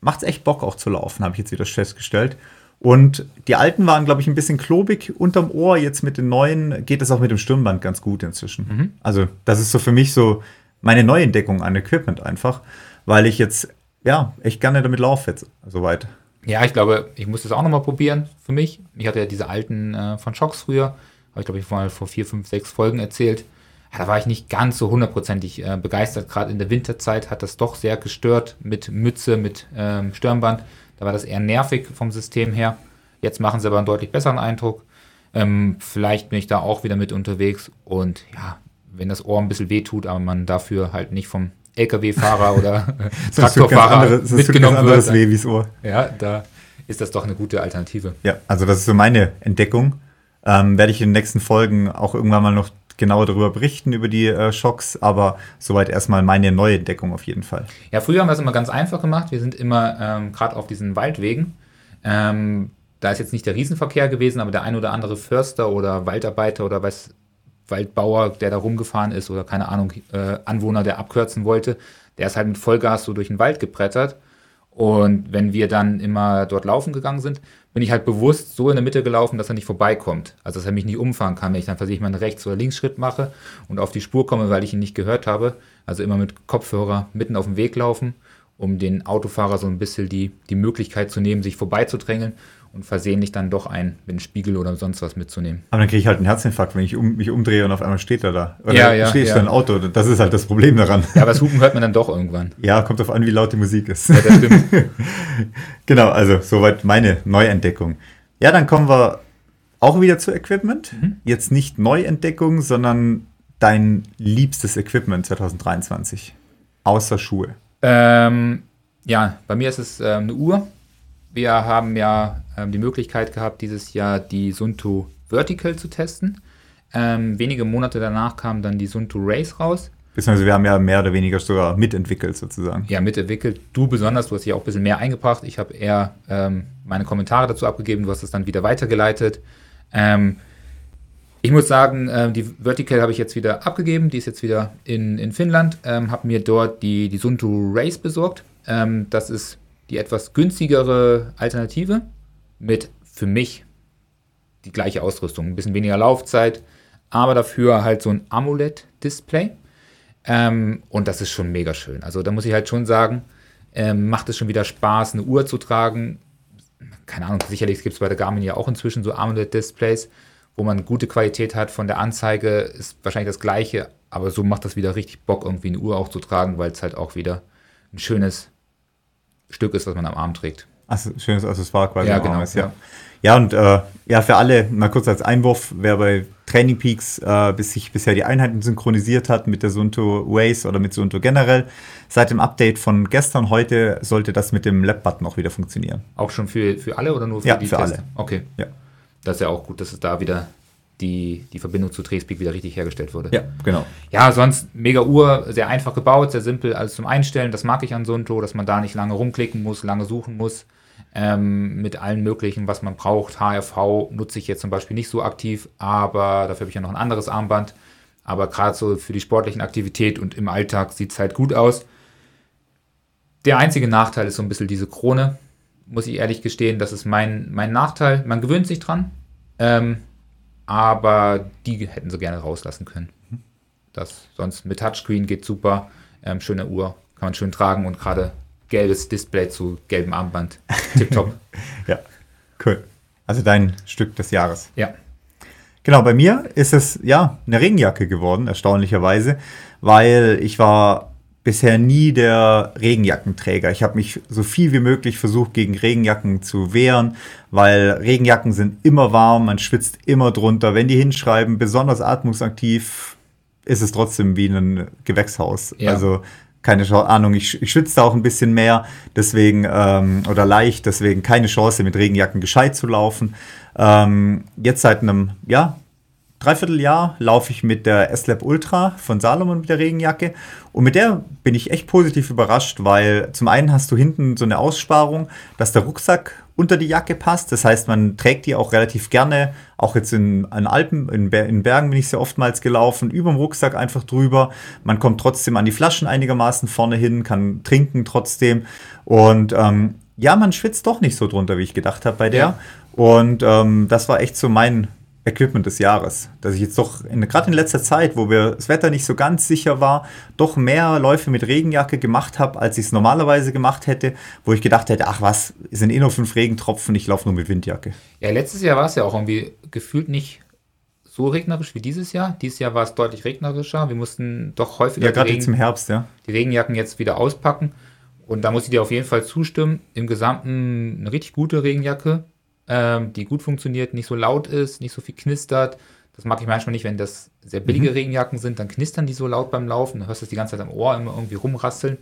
macht es echt Bock auch zu laufen, habe ich jetzt wieder festgestellt. Und die alten waren, glaube ich, ein bisschen klobig unterm Ohr. Jetzt mit den neuen geht es auch mit dem Stirnband ganz gut inzwischen. Mhm. Also, das ist so für mich so meine Neuentdeckung an Equipment einfach, weil ich jetzt, ja, echt gerne damit laufe jetzt soweit. Ja, ich glaube, ich muss das auch nochmal probieren für mich. Ich hatte ja diese alten äh, von Shocks früher, habe ich glaube ich mal vor vier, fünf, sechs Folgen erzählt. Ja, da war ich nicht ganz so hundertprozentig äh, begeistert. Gerade in der Winterzeit hat das doch sehr gestört mit Mütze, mit ähm, Stirnband. Da war das eher nervig vom System her. Jetzt machen sie aber einen deutlich besseren Eindruck. Ähm, vielleicht bin ich da auch wieder mit unterwegs und ja, wenn das Ohr ein bisschen wehtut, aber man dafür halt nicht vom LKW-Fahrer oder Traktorfahrer andere, mitgenommen wird. Das Weh Ohr. Ja, da ist das doch eine gute Alternative. Ja, also das ist so meine Entdeckung. Ähm, werde ich in den nächsten Folgen auch irgendwann mal noch genauer darüber berichten, über die äh, Schocks, aber soweit erstmal meine neue Entdeckung auf jeden Fall. Ja, früher haben wir es immer ganz einfach gemacht. Wir sind immer ähm, gerade auf diesen Waldwegen. Ähm, da ist jetzt nicht der Riesenverkehr gewesen, aber der ein oder andere Förster oder Waldarbeiter oder was Waldbauer, der da rumgefahren ist oder keine Ahnung, äh, Anwohner, der abkürzen wollte, der ist halt mit Vollgas so durch den Wald gebrettert. Und wenn wir dann immer dort laufen gegangen sind, bin ich halt bewusst so in der Mitte gelaufen, dass er nicht vorbeikommt. Also dass er mich nicht umfahren kann, wenn ich dann versehentlich mal einen Rechts- oder Linksschritt mache und auf die Spur komme, weil ich ihn nicht gehört habe. Also immer mit Kopfhörer mitten auf dem Weg laufen, um den Autofahrer so ein bisschen die, die Möglichkeit zu nehmen, sich vorbeizudrängeln und versehentlich dann doch ein, mit einem Spiegel oder sonst was mitzunehmen. Aber dann kriege ich halt einen Herzinfarkt, wenn ich um, mich umdrehe und auf einmal steht er da. Oder ja, ja, steht ja. ein Auto. Das ist halt das Problem daran. Ja, aber das Hupen hört man dann doch irgendwann. Ja, kommt auf an, wie laut die Musik ist. Ja, das stimmt. genau, also soweit meine Neuentdeckung. Ja, dann kommen wir auch wieder zu Equipment. Mhm. Jetzt nicht Neuentdeckung, sondern dein liebstes Equipment 2023. Außer Schuhe. Ähm, ja, bei mir ist es äh, eine Uhr wir haben ja ähm, die Möglichkeit gehabt, dieses Jahr die Sunto Vertical zu testen. Ähm, wenige Monate danach kam dann die Sunto Race raus. Beziehungsweise wir haben ja mehr oder weniger sogar mitentwickelt sozusagen. Ja, mitentwickelt. Du besonders, du hast dich auch ein bisschen mehr eingebracht. Ich habe eher ähm, meine Kommentare dazu abgegeben, du hast es dann wieder weitergeleitet. Ähm, ich muss sagen, äh, die Vertical habe ich jetzt wieder abgegeben. Die ist jetzt wieder in, in Finnland. Ähm, habe mir dort die, die Sunto Race besorgt. Ähm, das ist die etwas günstigere Alternative mit für mich die gleiche Ausrüstung. Ein bisschen weniger Laufzeit, aber dafür halt so ein AMOLED-Display. Ähm, und das ist schon mega schön. Also da muss ich halt schon sagen, ähm, macht es schon wieder Spaß, eine Uhr zu tragen. Keine Ahnung, sicherlich gibt es bei der Garmin ja auch inzwischen so AMOLED-Displays, wo man gute Qualität hat von der Anzeige, ist wahrscheinlich das gleiche, aber so macht das wieder richtig Bock, irgendwie eine Uhr auch zu tragen, weil es halt auch wieder ein schönes Stück ist, was man am Arm trägt. Also schönes Accessoire quasi. Ja, genau, ist, ja. ja. Ja, und äh, ja, für alle, mal kurz als Einwurf, wer bei Training Peaks äh, bis sich bisher die Einheiten synchronisiert hat mit der Sunto Waze oder mit Sunto generell, seit dem Update von gestern heute sollte das mit dem Lab-Button auch wieder funktionieren. Auch schon für, für alle oder nur für Ja, die für Tester? alle. Okay. Ja. Das ist ja auch gut, dass es da wieder die, die Verbindung zu Trespeak wieder richtig hergestellt wurde. Ja, genau. Ja, sonst mega Uhr, sehr einfach gebaut, sehr simpel, alles zum Einstellen. Das mag ich an Sunto, dass man da nicht lange rumklicken muss, lange suchen muss. Ähm, mit allen möglichen, was man braucht. HRV nutze ich jetzt zum Beispiel nicht so aktiv, aber dafür habe ich ja noch ein anderes Armband. Aber gerade so für die sportlichen Aktivität und im Alltag sieht es halt gut aus. Der einzige Nachteil ist so ein bisschen diese Krone, muss ich ehrlich gestehen. Das ist mein, mein Nachteil. Man gewöhnt sich dran, ähm, aber die hätten sie gerne rauslassen können. Das sonst mit Touchscreen geht super. Ähm, schöne Uhr, kann man schön tragen und gerade gelbes Display zu gelbem Armband. Tipptopp. Ja, cool. Also dein Stück des Jahres. ja. Genau, bei mir ist es ja eine Regenjacke geworden, erstaunlicherweise, weil ich war bisher nie der Regenjackenträger. Ich habe mich so viel wie möglich versucht, gegen Regenjacken zu wehren, weil Regenjacken sind immer warm, man schwitzt immer drunter. Wenn die hinschreiben, besonders atmungsaktiv, ist es trotzdem wie ein Gewächshaus. Ja. Also keine Ahnung, ich, ich schwitze da auch ein bisschen mehr, deswegen, ähm, oder leicht, deswegen keine Chance, mit Regenjacken gescheit zu laufen. Ähm, jetzt seit einem, ja, Dreivierteljahr laufe ich mit der S-Lab Ultra von Salomon mit der Regenjacke. Und mit der bin ich echt positiv überrascht, weil zum einen hast du hinten so eine Aussparung, dass der Rucksack unter die Jacke passt. Das heißt, man trägt die auch relativ gerne. Auch jetzt in, in Alpen, in, in Bergen bin ich sehr oftmals gelaufen, über dem Rucksack einfach drüber. Man kommt trotzdem an die Flaschen einigermaßen vorne hin, kann trinken trotzdem. Und ähm, ja, man schwitzt doch nicht so drunter, wie ich gedacht habe bei der. Ja. Und ähm, das war echt so mein Equipment des Jahres. Dass ich jetzt doch, gerade in letzter Zeit, wo wir, das Wetter nicht so ganz sicher war, doch mehr Läufe mit Regenjacke gemacht habe, als ich es normalerweise gemacht hätte, wo ich gedacht hätte, ach was, es sind eh nur fünf Regentropfen, ich laufe nur mit Windjacke. Ja, letztes Jahr war es ja auch irgendwie gefühlt nicht so regnerisch wie dieses Jahr. Dieses Jahr war es deutlich regnerischer. Wir mussten doch häufiger Ja, die, gerade jetzt im Herbst, ja. die Regenjacken jetzt wieder auspacken. Und da muss ich dir auf jeden Fall zustimmen. Im Gesamten eine richtig gute Regenjacke, ähm, die gut funktioniert, nicht so laut ist, nicht so viel knistert. Das mag ich manchmal nicht, wenn das sehr billige Regenjacken sind, dann knistern die so laut beim Laufen. Dann hörst du es die ganze Zeit am Ohr immer irgendwie rumrasseln.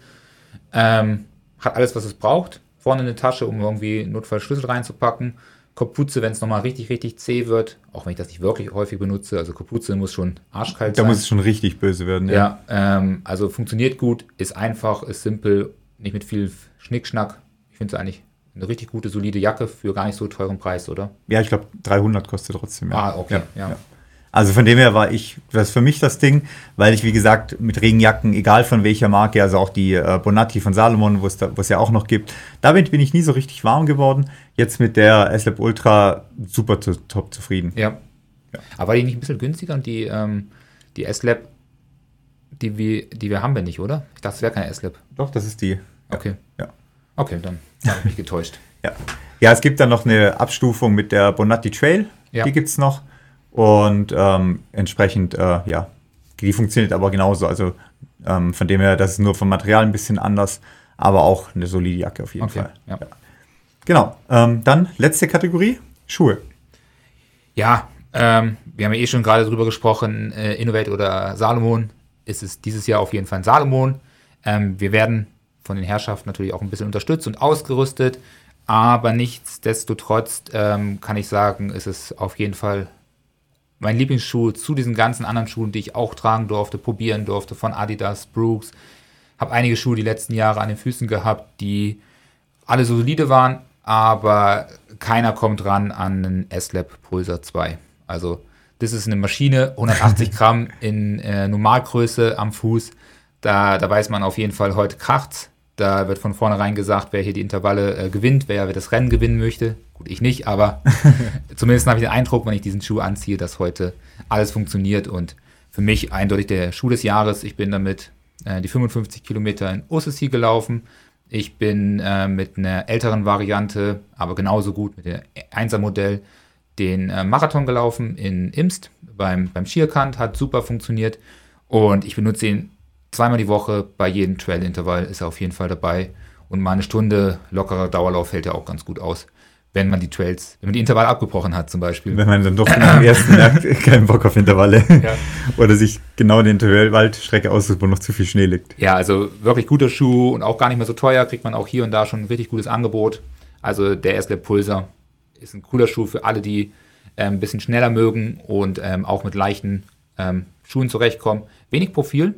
Ähm, hat alles, was es braucht. Vorne eine Tasche, um irgendwie Notfallschlüssel reinzupacken. Kapuze, wenn es nochmal richtig, richtig zäh wird. Auch wenn ich das nicht wirklich häufig benutze. Also Kapuze muss schon arschkalt Da sein. muss es schon richtig böse werden. ja, ähm, also funktioniert gut, ist einfach, ist simpel, nicht mit viel Schnickschnack. Ich finde es eigentlich eine richtig gute, solide Jacke für gar nicht so teuren Preis, oder? Ja, ich glaube, 300 kostet trotzdem. Ja. Ah, okay, ja. Also von dem her war ich, das ist für mich das Ding, weil ich, wie gesagt, mit Regenjacken, egal von welcher Marke, also auch die äh, Bonatti von Salomon, wo es da- wo es ja auch noch gibt, damit bin ich nie so richtig warm geworden. Jetzt mit der S-Lab Ultra super zu, top zufrieden. Ja. Aber war die nicht ein bisschen günstiger und die, ähm, die S-Lab, die wir, die wir haben wir nicht, oder? Ich dachte, es wäre keine S-Lab. Doch, das ist die. Okay. Ja. Okay, dann habe ich mich getäuscht. Ja. ja, es gibt dann noch eine Abstufung mit der Bonatti Trail, Ja. die gibt es noch. Und ähm, entsprechend, äh, ja, die funktioniert aber genauso. Also ähm, von dem her, das ist nur vom Material ein bisschen anders, aber auch eine solide Jacke auf jeden Okay, Fall. ja. Genau. Ähm, dann letzte Kategorie, Schuhe. Ja, ähm, wir haben ja eh schon gerade drüber gesprochen, äh, Innovate oder Salomon. Ist es dieses Jahr auf jeden Fall ein Salomon. Ähm, wir werden von den Herrschaften natürlich auch ein bisschen unterstützt und ausgerüstet, aber nichtsdestotrotz ähm, kann ich sagen, ist es auf jeden Fall mein Lieblingsschuh zu diesen ganzen anderen Schuhen, die ich auch tragen durfte, probieren durfte, von Adidas, Brooks. Habe einige Schuhe die letzten Jahre an den Füßen gehabt, die alle so solide waren, aber keiner kommt ran an einen S-Lab Pulsar 2. Also, das ist eine Maschine, 180 Gramm in äh, Normalgröße am Fuß. Da, da weiß man auf jeden Fall, heute kracht's. Da wird von vornherein gesagt, wer hier die Intervalle äh, gewinnt, wer, wer das Rennen gewinnen möchte. Gut, ich nicht, aber zumindest habe ich den Eindruck, wenn ich diesen Schuh anziehe, dass heute alles funktioniert und für mich eindeutig der Schuh des Jahres. Ich bin damit äh, die 55 Kilometer in OCC gelaufen. Ich bin äh, mit einer älteren Variante, aber genauso gut mit dem 1er Modell, den äh, Marathon gelaufen in Imst beim, beim Schierkant, hat super funktioniert und ich benutze ihn zweimal die Woche bei jedem Trail-Intervall ist er auf jeden Fall dabei Und mal eine Stunde lockerer Dauerlauf fällt ja auch ganz gut aus wenn man die Trails, wenn man die Intervalle abgebrochen hat zum Beispiel. Wenn man dann doch am ersten merkt, keinen Bock auf Intervalle. Ja. Oder sich genau die Intervallwaldstrecke aussucht, wo noch zu viel Schnee liegt. Ja, also wirklich guter Schuh und auch gar nicht mehr so teuer, kriegt man auch hier und da schon ein richtig gutes Angebot. Also der S-Lab Pulsar ist ein cooler Schuh für alle, die ähm, ein bisschen schneller mögen und ähm, auch mit leichten ähm, Schuhen zurechtkommen. Wenig Profil,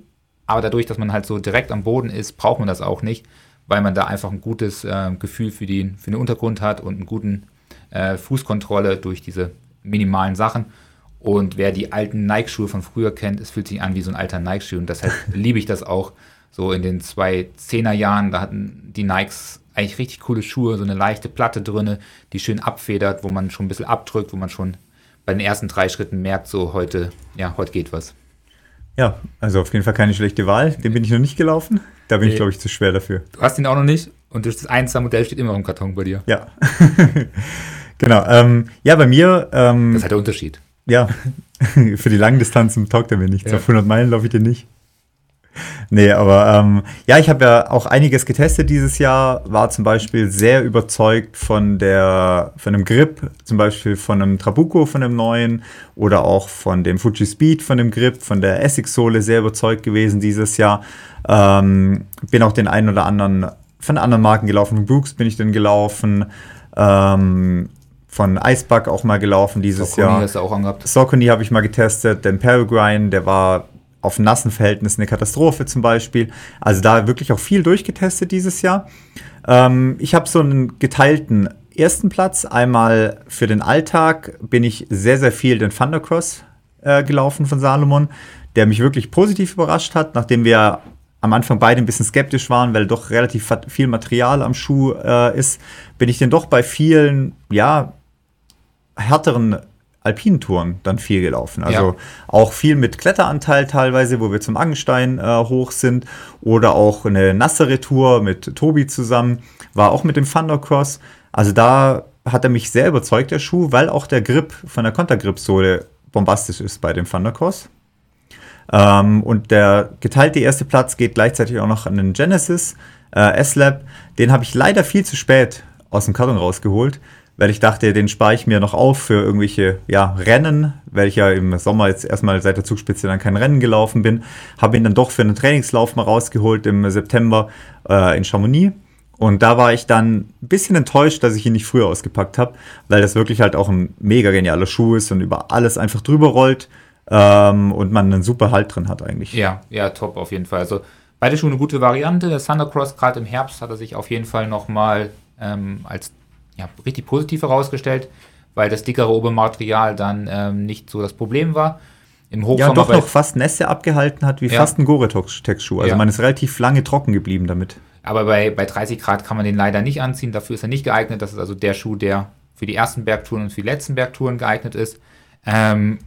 aber dadurch, dass man halt so direkt am Boden ist, braucht man das auch nicht weil man da einfach ein gutes äh, Gefühl für, die, für den Untergrund hat und einen guten äh, Fußkontrolle durch diese minimalen Sachen. Und wer die alten Nike-Schuhe von früher kennt, es fühlt sich an wie so ein alter Nike-Schuh. Und deshalb liebe ich das auch. So in den zwei Zehner Jahren, da hatten die Nikes eigentlich richtig coole Schuhe, so eine leichte Platte drinne, die schön abfedert, wo man schon ein bisschen abdrückt, wo man schon bei den ersten drei Schritten merkt, so heute, ja, heute geht was. Ja, also auf jeden Fall keine schlechte Wahl. Den bin ich noch nicht gelaufen. Da bin nee. ich, glaube ich, zu schwer dafür. Du hast ihn auch noch nicht und das 1 Modell steht immer im Karton bei dir. Ja. genau. Ähm, ja, bei mir. Ähm, das ist halt der Unterschied. Ja, für die langen Distanzen taugt er mir nichts. Ja. Auf 100 Meilen laufe ich den nicht. Nee, aber ähm, ja, ich habe ja auch einiges getestet dieses Jahr, war zum Beispiel sehr überzeugt von der, von einem Grip, zum Beispiel von einem Trabuco, von dem neuen oder auch von dem Fuji Speed, von dem Grip, von der Essex-Sohle sehr überzeugt gewesen dieses Jahr. Ähm, bin auch den einen oder anderen von anderen Marken gelaufen, von Brooks bin ich dann gelaufen, ähm, von Icebug auch mal gelaufen dieses Saucony Jahr. hast du auch angehabt. Saucony habe ich mal getestet, den Peregrine, der war auf nassen Verhältnissen eine Katastrophe zum Beispiel. Also da wirklich auch viel durchgetestet dieses Jahr. Ähm, ich habe so einen geteilten ersten Platz. Einmal für den Alltag bin ich sehr, sehr viel den Thundercross äh, gelaufen von Salomon, der mich wirklich positiv überrascht hat, nachdem wir am Anfang beide ein bisschen skeptisch waren, weil doch relativ viel Material am Schuh äh, ist, bin ich denn doch bei vielen, ja, härteren Alpintouren dann viel gelaufen. Also ja. auch viel mit Kletteranteil teilweise, wo wir zum Angenstein äh, hoch sind. Oder auch eine nassere Tour mit Tobi zusammen. War auch mit dem Thundercross. Also da hat er mich sehr überzeugt, der Schuh, weil auch der Grip von der Kontergrip-Sohle bombastisch ist bei dem Thundercross. Ähm, und der geteilte erste Platz geht gleichzeitig auch noch an den Genesis äh, S-Lab. Den habe ich leider viel zu spät aus dem Karton rausgeholt weil ich dachte, den spare ich mir noch auf für irgendwelche ja, Rennen, weil ich ja im Sommer jetzt erstmal seit der Zugspitze dann kein Rennen gelaufen bin. Habe ihn dann doch für einen Trainingslauf mal rausgeholt im September äh, in Chamonix. Und da war ich dann ein bisschen enttäuscht, dass ich ihn nicht früher ausgepackt habe, weil das wirklich halt auch ein mega genialer Schuh ist und über alles einfach drüber rollt ähm, und man einen super Halt drin hat eigentlich. Ja, ja, top auf jeden Fall. Also beide Schuhe eine gute Variante. Der Thundercross gerade im Herbst hat er sich auf jeden Fall nochmal ähm, als ja, richtig positiv herausgestellt, weil das dickere Obermaterial dann ähm, nicht so das Problem war. Im Hochsommer ja, doch noch fast Nässe abgehalten hat, wie ja. fast ein Gore-Tex-Schuh. Also ja. man ist relativ lange trocken geblieben damit. Aber bei, bei 30 Grad kann man den leider nicht anziehen. Dafür ist er nicht geeignet. Das ist also der Schuh, der für die ersten Bergtouren und für die letzten Bergtouren geeignet ist. Ähm,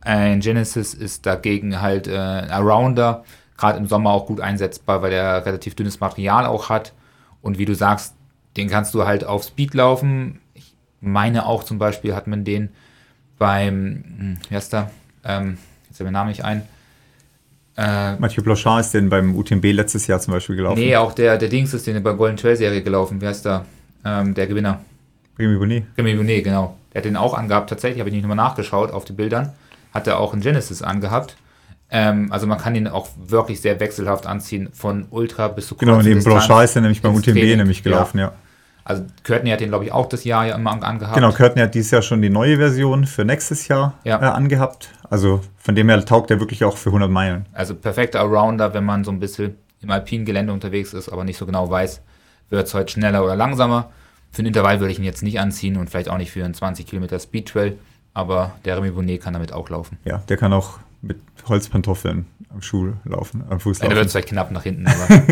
ein Genesis ist dagegen halt äh, ein Arounder, gerade im Sommer auch gut einsetzbar, weil er relativ dünnes Material auch hat. Und wie du sagst, den kannst du halt auf Speed laufen. Ich meine auch zum Beispiel hat man den beim, hm, wie heißt der? Ähm, jetzt fällt mir Name nicht ein. Äh, Mathieu Blanchard ist den beim UTMB letztes Jahr zum Beispiel gelaufen. Nee, auch der, der Dings ist den bei Golden Trail Serie gelaufen. Wie heißt der? Ähm, der Gewinner. Remy Bonnet. Remy Bonnet, genau. Der hat den auch angehabt. Tatsächlich habe ich nicht nochmal nachgeschaut auf die Bildern. Hat er auch in Genesis angehabt. Ähm, also man kann ihn auch wirklich sehr wechselhaft anziehen, von Ultra bis zu Genau, neben Blanchard ist er nämlich beim UTMB nämlich gelaufen, ja. ja. Also Courtney hat den, glaube ich, auch das Jahr ja immer angehabt. Genau, Courtney hat dieses Jahr schon die neue Version für nächstes Jahr ja. äh, angehabt. Also von dem her taugt er wirklich auch für 100 Meilen. Also perfekter Allrounder, wenn man so ein bisschen im alpinen Gelände unterwegs ist, aber nicht so genau weiß, wird es heute schneller oder langsamer. Für einen Intervall würde ich ihn jetzt nicht anziehen und vielleicht auch nicht für einen 20 Kilometer Speed Trail, aber der Remy Bonnet kann damit auch laufen. Ja, der kann auch mit Holzpantoffeln am Schuh laufen, am Fuß laufen. Ja, der wird vielleicht knapp nach hinten, aber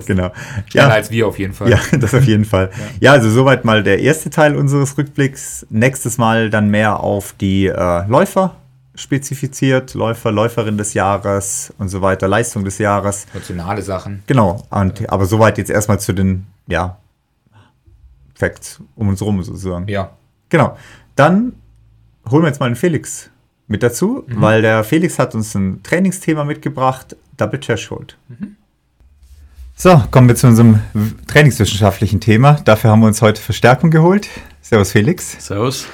genau. Ja, als wir auf jeden Fall. Ja, das auf jeden Fall. ja. ja. also soweit mal der erste Teil unseres Rückblicks. Nächstes Mal dann mehr auf die äh, Läufer spezifiziert, Läufer, Läuferin des Jahres und so weiter, Leistung des Jahres. Nationale Sachen. Genau, und, aber soweit jetzt erstmal zu den, ja, Facts um uns rum sozusagen. Ja. Genau. Dann holen wir jetzt mal den Felix mit dazu, mhm. weil der Felix hat uns ein Trainingsthema mitgebracht, Double Chest Hold. Mhm. So, kommen wir zu unserem trainingswissenschaftlichen Thema. Dafür haben wir uns heute Verstärkung geholt. Servus Felix. Servus.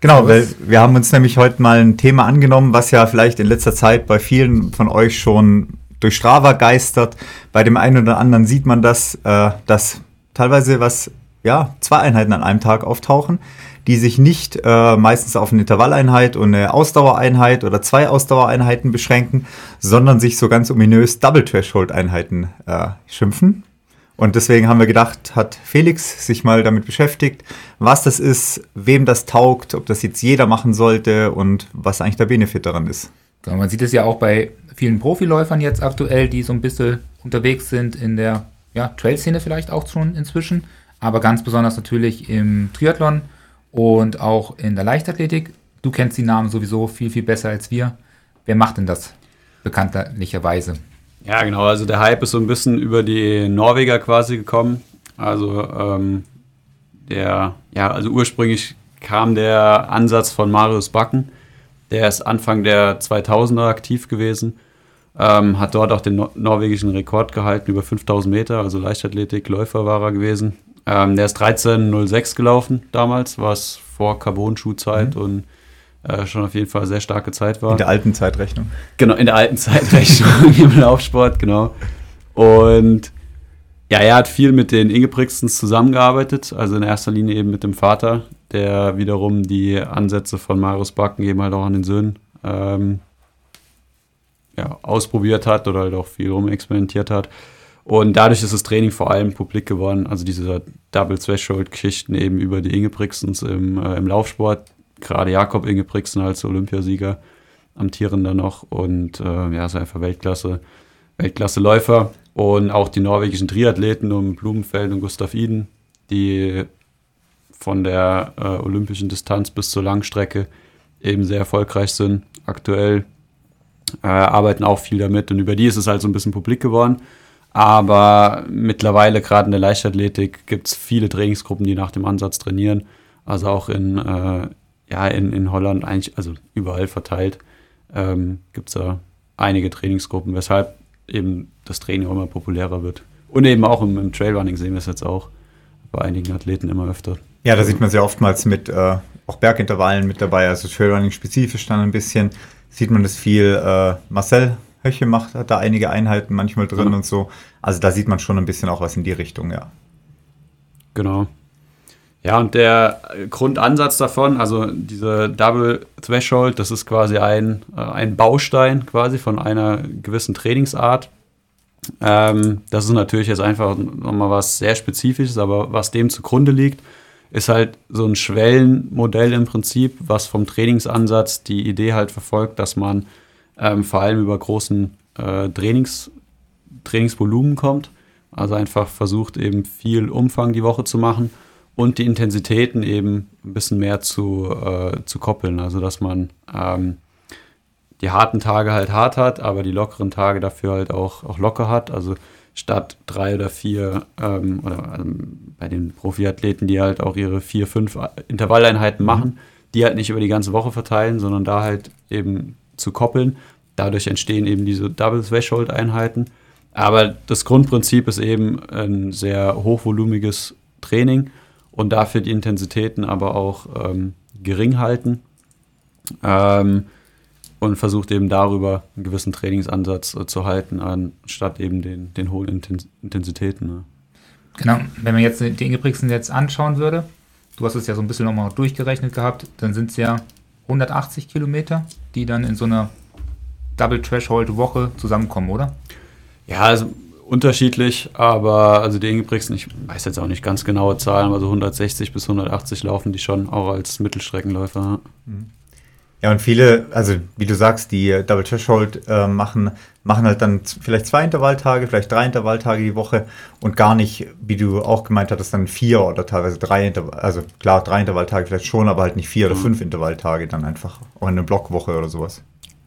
Genau, weil wir haben uns nämlich heute mal ein Thema angenommen, was ja vielleicht in letzter Zeit bei vielen von euch schon durch Strava geistert. Bei dem einen oder anderen sieht man das, äh, dass teilweise was, ja, zwei Einheiten an einem Tag auftauchen die sich nicht äh, meistens auf eine Intervalleinheit und eine Ausdauereinheit oder zwei Ausdauereinheiten beschränken, sondern sich so ganz ominös Double Threshold Einheiten äh, schimpfen. Und deswegen haben wir gedacht, hat Felix sich mal damit beschäftigt, was das ist, wem das taugt, ob das jetzt jeder machen sollte und was eigentlich der Benefit daran ist. Man sieht es ja auch bei vielen Profiläufern jetzt aktuell, die so ein bisschen unterwegs sind in der ja, Trail-Szene vielleicht auch schon inzwischen, aber ganz besonders natürlich im Triathlon und auch in der Leichtathletik. Du kennst die Namen sowieso viel, viel besser als wir. Wer macht denn das bekanntlicherweise? Ja, genau. Also der Hype ist so ein bisschen über die Norweger quasi gekommen. Also ähm, der, ja, also ursprünglich kam der Ansatz von Marius Backen. Der ist Anfang der 2000er aktiv gewesen. Ähm, hat dort auch den no norwegischen Rekord gehalten über 5000 Meter, also Leichtathletik, Läufer war er gewesen. Ähm, der ist 13.06 gelaufen damals, was vor Carbon-Schuhzeit mhm. und äh, schon auf jeden Fall sehr starke Zeit war. In der alten Zeitrechnung. Genau, in der alten Zeitrechnung im Laufsport, genau. Und ja, er hat viel mit den Ingebrigtsens zusammengearbeitet, also in erster Linie eben mit dem Vater, der wiederum die Ansätze von Marius Backen eben halt auch an den Söhnen ähm, ja, ausprobiert hat oder halt auch viel rumexperimentiert hat. Und dadurch ist das Training vor allem publik geworden. Also diese Double Threshold-Geschichten eben über die Ingebrigtsens im, äh, im Laufsport. Gerade Jakob Ingebrigtsen als Olympiasieger, amtierender noch. Und äh, ja, ist einfach Weltklasse, Weltklasse-Läufer. Und auch die norwegischen Triathleten um Blumenfeld und Gustav Iden, die von der äh, olympischen Distanz bis zur Langstrecke eben sehr erfolgreich sind. Aktuell äh, arbeiten auch viel damit und über die ist es halt so ein bisschen publik geworden. Aber mittlerweile, gerade in der Leichtathletik, gibt es viele Trainingsgruppen, die nach dem Ansatz trainieren. Also auch in, äh, ja, in, in Holland, eigentlich, also überall verteilt, ähm, gibt es da einige Trainingsgruppen, weshalb eben das Training auch immer populärer wird. Und eben auch im, im Trailrunning sehen wir es jetzt auch bei einigen Athleten immer öfter. Ja, da sieht man sehr oftmals mit äh, auch Bergintervallen mit dabei, also Trailrunning spezifisch dann ein bisschen. Sieht man das viel. Äh, Marcel Höche macht, hat da einige Einheiten manchmal drin mhm. und so. Also da sieht man schon ein bisschen auch was in die Richtung, ja. Genau. Ja, und der Grundansatz davon, also diese Double Threshold, das ist quasi ein, äh, ein Baustein quasi von einer gewissen Trainingsart. Ähm, das ist natürlich jetzt einfach nochmal was sehr Spezifisches, aber was dem zugrunde liegt, ist halt so ein Schwellenmodell im Prinzip, was vom Trainingsansatz die Idee halt verfolgt, dass man ähm, vor allem über großen äh, Trainings, Trainingsvolumen kommt. Also einfach versucht eben viel Umfang die Woche zu machen und die Intensitäten eben ein bisschen mehr zu, äh, zu koppeln. Also dass man ähm, die harten Tage halt hart hat, aber die lockeren Tage dafür halt auch, auch locker hat. Also statt drei oder vier ähm, oder ähm, bei den Profiathleten, die halt auch ihre vier, fünf Intervalleinheiten machen, mhm. die halt nicht über die ganze Woche verteilen, sondern da halt eben zu koppeln. Dadurch entstehen eben diese Double Threshold Einheiten. Aber das Grundprinzip ist eben ein sehr hochvolumiges Training und dafür die Intensitäten aber auch ähm, gering halten ähm, und versucht eben darüber einen gewissen Trainingsansatz äh, zu halten, anstatt eben den, den hohen Intensitäten. Ne? Genau, wenn man jetzt den Ingebrigtsen jetzt anschauen würde, du hast es ja so ein bisschen nochmal durchgerechnet gehabt, dann sind es ja 180 Kilometer, die dann in so einer Double Threshold Woche zusammenkommen, oder? Ja, also unterschiedlich, aber also die Ingebrigtsen, ich weiß jetzt auch nicht ganz genaue Zahlen, aber so 160 bis 180 laufen die schon auch als Mittelstreckenläufer. Mhm. Ja, und viele, also wie du sagst, die Double Threshold äh, machen, machen halt dann vielleicht zwei Intervalltage, vielleicht drei Intervalltage die Woche und gar nicht, wie du auch gemeint hattest, dann vier oder teilweise drei Intervall, also klar, drei Intervalltage vielleicht schon, aber halt nicht vier oder mhm. fünf Intervalltage dann einfach. Auch in einer Blockwoche oder sowas.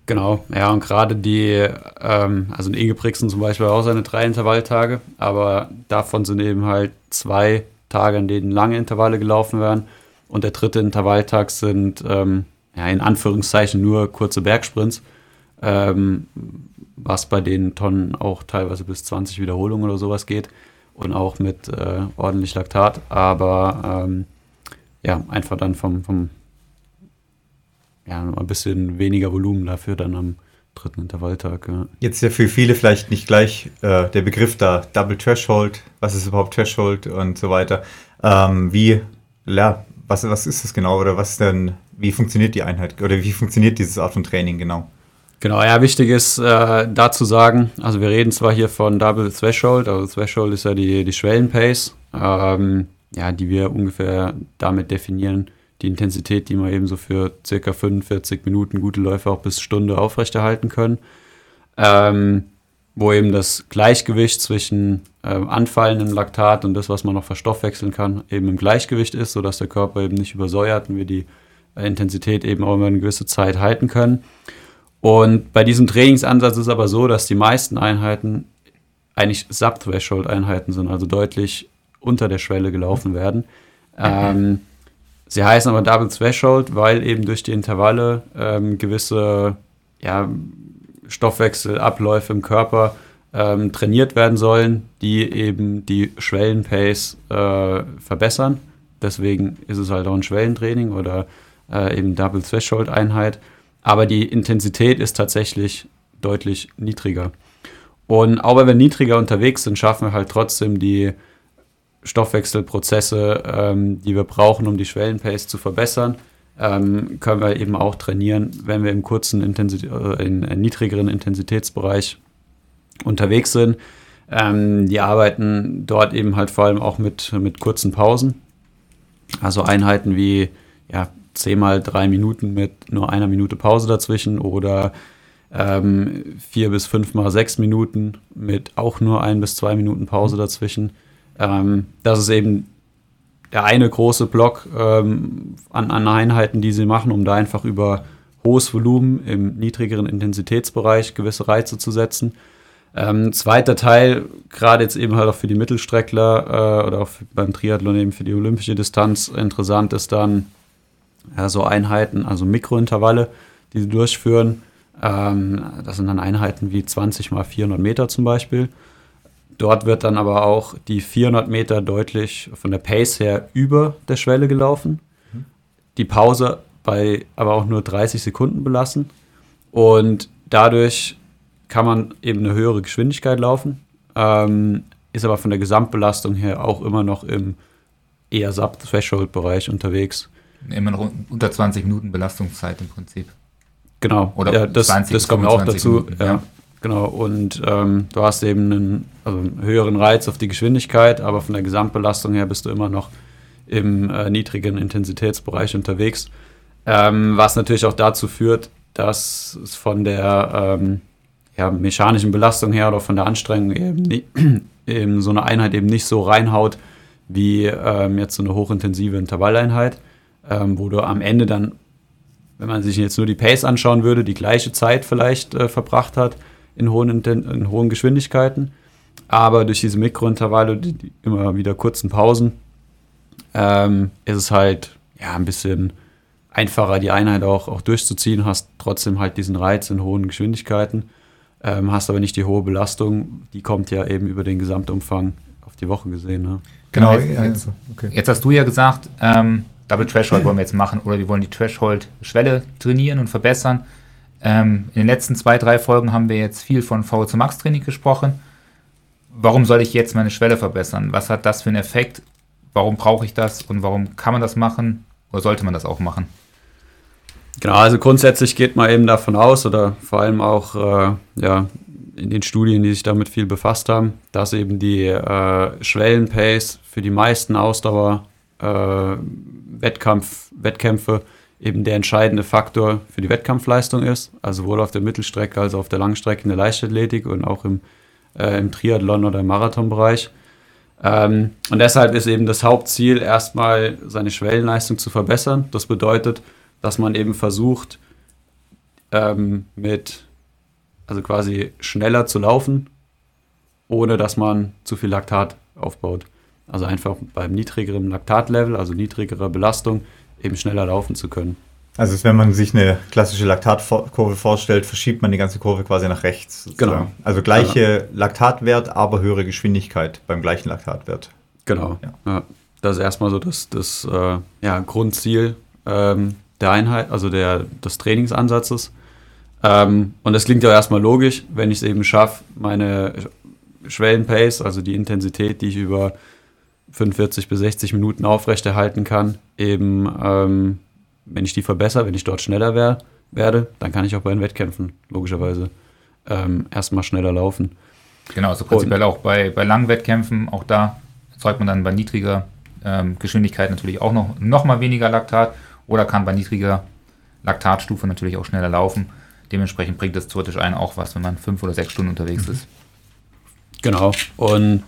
Genau, ja, und gerade die, ähm, also in Ingebrigtsen zum Beispiel auch seine drei Intervalltage, aber davon sind eben halt zwei Tage, an denen lange Intervalle gelaufen werden. Und der dritte Intervalltag sind ähm, ja, in Anführungszeichen nur kurze Bergsprints, ähm, was bei den Tonnen auch teilweise bis 20 Wiederholungen oder sowas geht und auch mit äh, ordentlich Laktat, aber ähm, ja, einfach dann vom, vom ja, ein bisschen weniger Volumen dafür dann am dritten Intervalltag. Ja. Jetzt ja für viele vielleicht nicht gleich äh, der Begriff da, Double Threshold, was ist überhaupt Threshold und so weiter. Ähm, wie, ja, was, was ist das genau oder was denn, wie funktioniert die Einheit oder wie funktioniert dieses Art von Training genau? Genau, ja, wichtig ist äh, da zu sagen, also wir reden zwar hier von Double Threshold, also Threshold ist ja die, die Schwellenpace, ähm, ja, die wir ungefähr damit definieren, die Intensität, die wir eben so für circa 45 Minuten gute Läufe auch bis Stunde aufrechterhalten können. Ähm, wo eben das Gleichgewicht zwischen äh, anfallendem Laktat und das, was man noch verstoffwechseln kann, eben im Gleichgewicht ist, sodass der Körper eben nicht übersäuert und wir die äh, Intensität eben auch über eine gewisse Zeit halten können. Und bei diesem Trainingsansatz ist aber so, dass die meisten Einheiten eigentlich Sub-Threshold-Einheiten sind, also deutlich unter der Schwelle gelaufen werden. Ähm, sie heißen aber Double Threshold, weil eben durch die Intervalle ähm, gewisse ja, Stoffwechselabläufe im Körper ähm, trainiert werden sollen, die eben die Schwellenpace äh, verbessern. Deswegen ist es halt auch ein Schwellentraining oder äh, eben Double Threshold Einheit aber die Intensität ist tatsächlich deutlich niedriger. Und auch wenn wir niedriger unterwegs sind, schaffen wir halt trotzdem die Stoffwechselprozesse, ähm, die wir brauchen, um die Schwellenpace zu verbessern, ähm, können wir eben auch trainieren, wenn wir im kurzen, Intensi äh, in, in niedrigeren Intensitätsbereich unterwegs sind. Ähm, die arbeiten dort eben halt vor allem auch mit, mit kurzen Pausen. Also Einheiten wie ja, zehnmal drei Minuten mit nur einer Minute Pause dazwischen oder ähm, vier bis fünfmal sechs Minuten mit auch nur ein bis zwei Minuten Pause dazwischen. Ähm, das ist eben der eine große Block ähm, an, an Einheiten, die sie machen, um da einfach über hohes Volumen im niedrigeren Intensitätsbereich gewisse Reize zu setzen. Ähm, zweiter Teil, gerade jetzt eben halt auch für die Mittelstreckler äh, oder auch beim Triathlon eben für die olympische Distanz interessant ist dann ja, so Einheiten, also Mikrointervalle, die sie durchführen. Ähm, das sind dann Einheiten wie 20 mal 400 Meter zum Beispiel. Dort wird dann aber auch die 400 Meter deutlich von der Pace her über der Schwelle gelaufen. Die Pause bei aber auch nur 30 Sekunden belassen. Und dadurch kann man eben eine höhere Geschwindigkeit laufen, ähm, ist aber von der Gesamtbelastung her auch immer noch im eher Sub-Threshold-Bereich unterwegs. Immer noch unter 20 Minuten Belastungszeit im Prinzip. Genau, Oder ja, das, 20 das kommt auch dazu. Minuten, ja. ja. Genau, und ähm, du hast eben einen, also einen höheren Reiz auf die Geschwindigkeit, aber von der Gesamtbelastung her bist du immer noch im äh, niedrigen Intensitätsbereich unterwegs. Ähm, was natürlich auch dazu führt, dass es von der ähm, ja, mechanischen Belastung her oder von der Anstrengung eben, nie, eben so eine Einheit eben nicht so reinhaut wie ähm, jetzt so eine hochintensive Intervalleinheit ähm, wo du am Ende dann, wenn man sich jetzt nur die Pace anschauen würde, die gleiche Zeit vielleicht äh, verbracht hat in hohen, in hohen Geschwindigkeiten. Aber durch diese Mikrointervalle, die, die immer wieder kurzen Pausen, ähm, ist es halt ja ein bisschen einfacher, die Einheit auch, auch durchzuziehen. Hast trotzdem halt diesen Reiz in hohen Geschwindigkeiten, ähm, hast aber nicht die hohe Belastung. Die kommt ja eben über den Gesamtumfang auf die Woche gesehen. Ne? Genau, jetzt, jetzt, okay. jetzt, hast du ja gesagt, ähm, Double Threshold wollen wir jetzt machen oder wir wollen die Threshold-Schwelle trainieren und verbessern. Ähm, in den letzten zwei, drei Folgen haben wir jetzt viel von VO2 Max Training gesprochen. Warum soll ich jetzt meine Schwelle verbessern? Was hat das für einen Effekt? Warum brauche ich das und warum kann man das machen oder sollte man das auch machen? Genau, also grundsätzlich geht man eben davon aus oder vor allem auch äh, ja, in den Studien, die sich damit viel befasst haben, dass eben die äh, Schwellenpace für die meisten Ausdauer Wettkampf, Wettkämpfe eben der entscheidende Faktor für die Wettkampfleistung ist, also sowohl auf der Mittelstrecke als auch auf der Langstrecke in der Leichtathletik und auch im, äh, im Triathlon oder im Marathonbereich. Ähm, und deshalb ist eben das Hauptziel, erstmal seine Schwellenleistung zu verbessern. Das bedeutet, dass man eben versucht, ähm, mit, also quasi schneller zu laufen, ohne dass man zu viel Laktat aufbaut. Also einfach beim niedrigeren Laktatlevel, also niedrigerer Belastung, eben schneller laufen zu können. Also wenn man sich eine klassische Laktatkurve vorstellt, verschiebt man die ganze Kurve quasi nach rechts. Sozusagen. Genau. Also gleiche ja. Laktatwert, aber höhere Geschwindigkeit beim gleichen Laktatwert. Genau. Ja. ja. Das ist erstmal so das, das äh, ja, Grundziel ähm, der Einheit, also der, des Trainingsansatzes. Ähm, und das klingt ja erstmal logisch, wenn ich es eben schaffe, meine Schwellenpace, also die Intensität, die ich über 45 bis 60 Minuten aufrechterhalten kann, eben, ähm, wenn ich die verbessere, wenn ich dort schneller wär, werde, dann kann ich auch bei den Wettkämpfen logischerweise ähm, erstmal schneller laufen. Genau, also prinzipiell Und, auch bei, bei langen Wettkämpfen, auch da erzeugt man dann bei niedriger ähm, Geschwindigkeit natürlich auch noch, noch mal weniger Laktat oder kann bei niedriger Laktatstufe natürlich auch schneller laufen. Dementsprechend bringt das theoretisch einen auch was, wenn man fünf oder sechs Stunden unterwegs mhm. ist. Genau. Und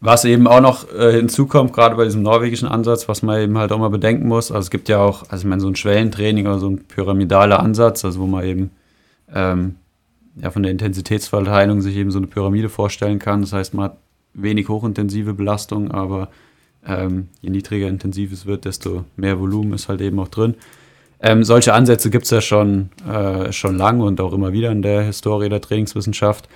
was eben auch noch äh, hinzukommt, gerade bei diesem norwegischen Ansatz, was man eben halt auch mal bedenken muss, also es gibt ja auch, also ich meine, so ein Schwellentraining oder so ein pyramidaler Ansatz, also wo man eben ähm, ja, von der Intensitätsverteilung sich eben so eine Pyramide vorstellen kann. Das heißt, man hat wenig hochintensive Belastung, aber ähm, je niedriger intensiv es wird, desto mehr Volumen ist halt eben auch drin. Ähm, solche Ansätze gibt es ja schon, äh, schon lang und auch immer wieder in der Historie der Trainingswissenschaft.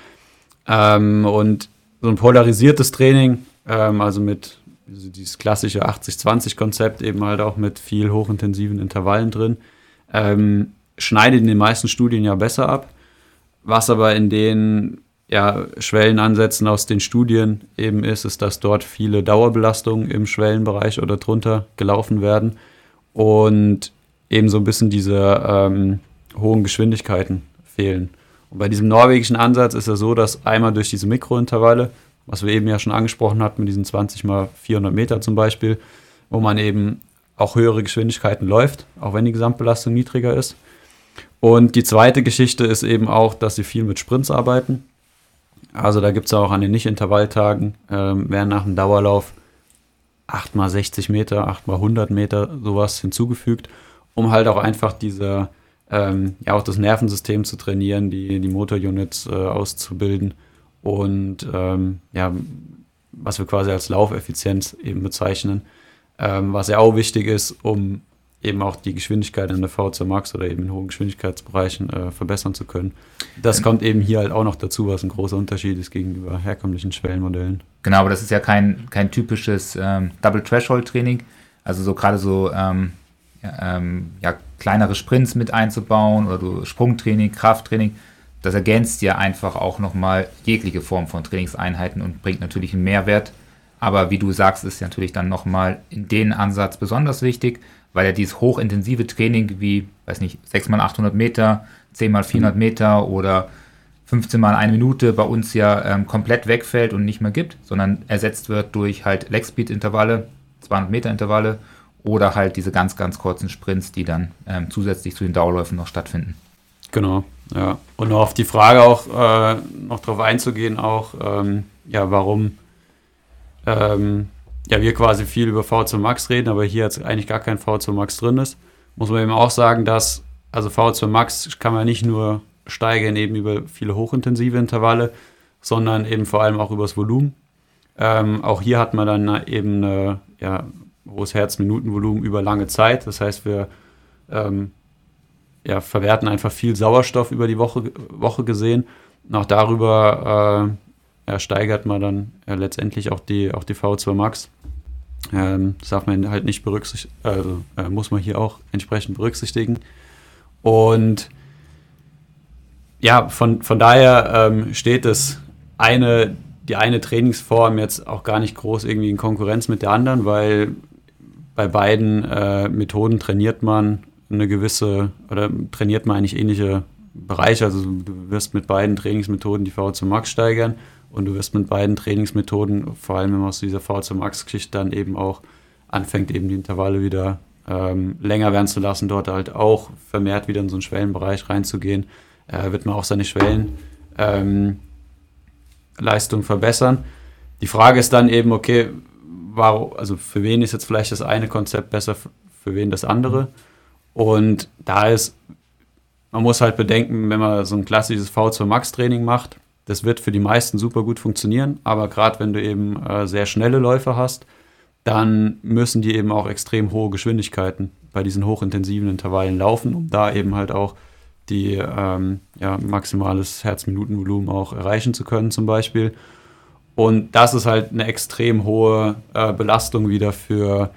Ähm, und so ein polarisiertes Training, ähm, also mit also dieses klassische 80-20-Konzept, eben halt auch mit viel hochintensiven Intervallen drin, ähm, schneidet in den meisten Studien ja besser ab. Was aber in den ja, Schwellenansätzen aus den Studien eben ist, ist, dass dort viele Dauerbelastungen im Schwellenbereich oder drunter gelaufen werden und eben so ein bisschen diese ähm, hohen Geschwindigkeiten fehlen. Und bei diesem norwegischen Ansatz ist es so, dass einmal durch diese Mikrointervalle, was wir eben ja schon angesprochen hatten, mit diesen 20 mal 400 Meter zum Beispiel, wo man eben auch höhere Geschwindigkeiten läuft, auch wenn die Gesamtbelastung niedriger ist. Und die zweite Geschichte ist eben auch, dass sie viel mit Sprints arbeiten. Also da gibt es auch an den Nicht-Intervalltagen, ähm, werden nach dem Dauerlauf 8 mal 60 Meter, 8 mal 100 Meter sowas hinzugefügt, um halt auch einfach diese ähm, ja auch das Nervensystem zu trainieren, die, die Motorunits äh, auszubilden und ähm, ja, was wir quasi als Laufeffizienz eben bezeichnen, ähm, was ja auch wichtig ist, um eben auch die Geschwindigkeit in der VZ Max oder eben in hohen Geschwindigkeitsbereichen äh, verbessern zu können. Das kommt eben hier halt auch noch dazu, was ein großer Unterschied ist gegenüber herkömmlichen Schwellenmodellen. Genau, aber das ist ja kein, kein typisches ähm, Double Threshold Training. Also so gerade so ähm, ja, ähm, ja, kleinere Sprints mit einzubauen oder du Sprungtraining, Krafttraining. Das ergänzt ja einfach auch nochmal jegliche Form von Trainingseinheiten und bringt natürlich einen Mehrwert. Aber wie du sagst, ist natürlich dann nochmal in den Ansatz besonders wichtig, weil ja dieses hochintensive Training wie, weiß nicht, 6 mal 800 Meter, 10 mal 400 Meter oder 15 mal eine Minute bei uns ja ähm, komplett wegfällt und nicht mehr gibt, sondern ersetzt wird durch halt Legspeed-Intervalle, 200 Meter Intervalle oder halt diese ganz, ganz kurzen Sprints, die dann ähm, zusätzlich zu den Dauerläufen noch stattfinden. Genau, ja. Und noch auf die Frage auch äh, noch darauf einzugehen, auch, ähm, ja, warum ähm, ja, wir quasi viel über V2 Max reden, aber hier jetzt eigentlich gar kein V2 Max drin ist, muss man eben auch sagen, dass, also V2 Max kann man nicht nur steigern eben über viele hochintensive Intervalle, sondern eben vor allem auch übers Volumen. Ähm, auch hier hat man dann eben eine, ja, hohes Herzminutenvolumen über lange Zeit. Das heißt, wir ähm, ja, verwerten einfach viel Sauerstoff über die Woche, Woche gesehen. Und auch darüber äh, ja, steigert man dann ja, letztendlich auch die, auch die VO2 Max. Ähm, das darf man halt nicht berücksichtigen, also äh, muss man hier auch entsprechend berücksichtigen. Und ja, von, von daher ähm, steht es eine, die eine Trainingsform jetzt auch gar nicht groß irgendwie in Konkurrenz mit der anderen, weil bei beiden äh, Methoden trainiert man eine gewisse oder trainiert man eigentlich ähnliche Bereiche. Also du wirst mit beiden Trainingsmethoden die VO2 Max steigern und du wirst mit beiden Trainingsmethoden, vor allem wenn man aus dieser VO2 Max-Geschichte dann eben auch anfängt, eben die Intervalle wieder ähm, länger werden zu lassen, dort halt auch vermehrt wieder in so einen Schwellenbereich reinzugehen, äh, wird man auch seine Schwellenleistung ähm, verbessern. Die Frage ist dann eben, okay, warum, also für wen ist jetzt vielleicht das eine Konzept besser, für wen das andere. Und da ist, man muss halt bedenken, wenn man so ein klassisches V2 Max Training macht, das wird für die meisten super gut funktionieren, aber gerade wenn du eben äh, sehr schnelle Läufe hast, dann müssen die eben auch extrem hohe Geschwindigkeiten bei diesen hochintensiven Intervallen laufen, um da eben halt auch die ähm, ja, maximales Herzminutenvolumen auch erreichen zu können zum Beispiel. Und das ist halt eine extrem hohe äh, Belastung wieder für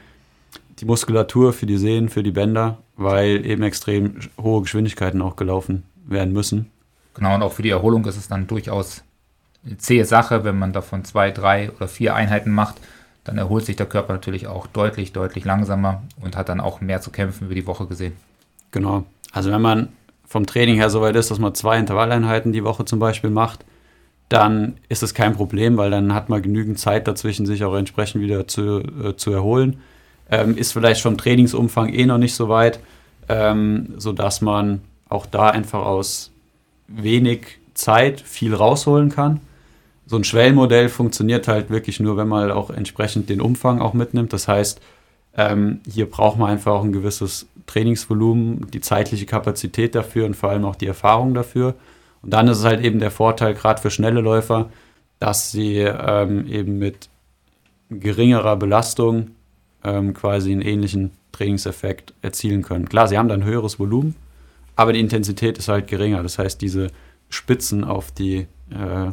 die Muskulatur, für die Sehnen, für die Bänder, weil eben extrem hohe Geschwindigkeiten auch gelaufen werden müssen. Genau, und auch für die Erholung ist es dann durchaus eine zähe Sache, wenn man davon zwei, drei oder vier Einheiten macht, dann erholt sich der Körper natürlich auch deutlich, deutlich langsamer und hat dann auch mehr zu kämpfen über die Woche gesehen. Genau. Also wenn man vom Training her so weit ist, dass man zwei Intervalleinheiten die Woche zum Beispiel macht, dann ist es kein Problem, weil dann hat man genügend Zeit dazwischen, sich auch entsprechend wieder zu, äh, zu erholen. Ähm, ist vielleicht vom Trainingsumfang eh noch nicht so weit, ähm, sodass man auch da einfach aus wenig Zeit viel rausholen kann. So ein Schwellenmodell funktioniert halt wirklich nur, wenn man auch entsprechend den Umfang auch mitnimmt. Das heißt, ähm, hier braucht man einfach auch ein gewisses Trainingsvolumen, die zeitliche Kapazität dafür und vor allem auch die Erfahrung dafür. Und dann ist es halt eben der Vorteil, gerade für schnelle Läufer, dass sie ähm, eben mit geringerer Belastung ähm, quasi einen ähnlichen Trainingseffekt erzielen können. Klar, sie haben dann höheres Volumen, aber die Intensität ist halt geringer. Das heißt, diese Spitzen auf die äh,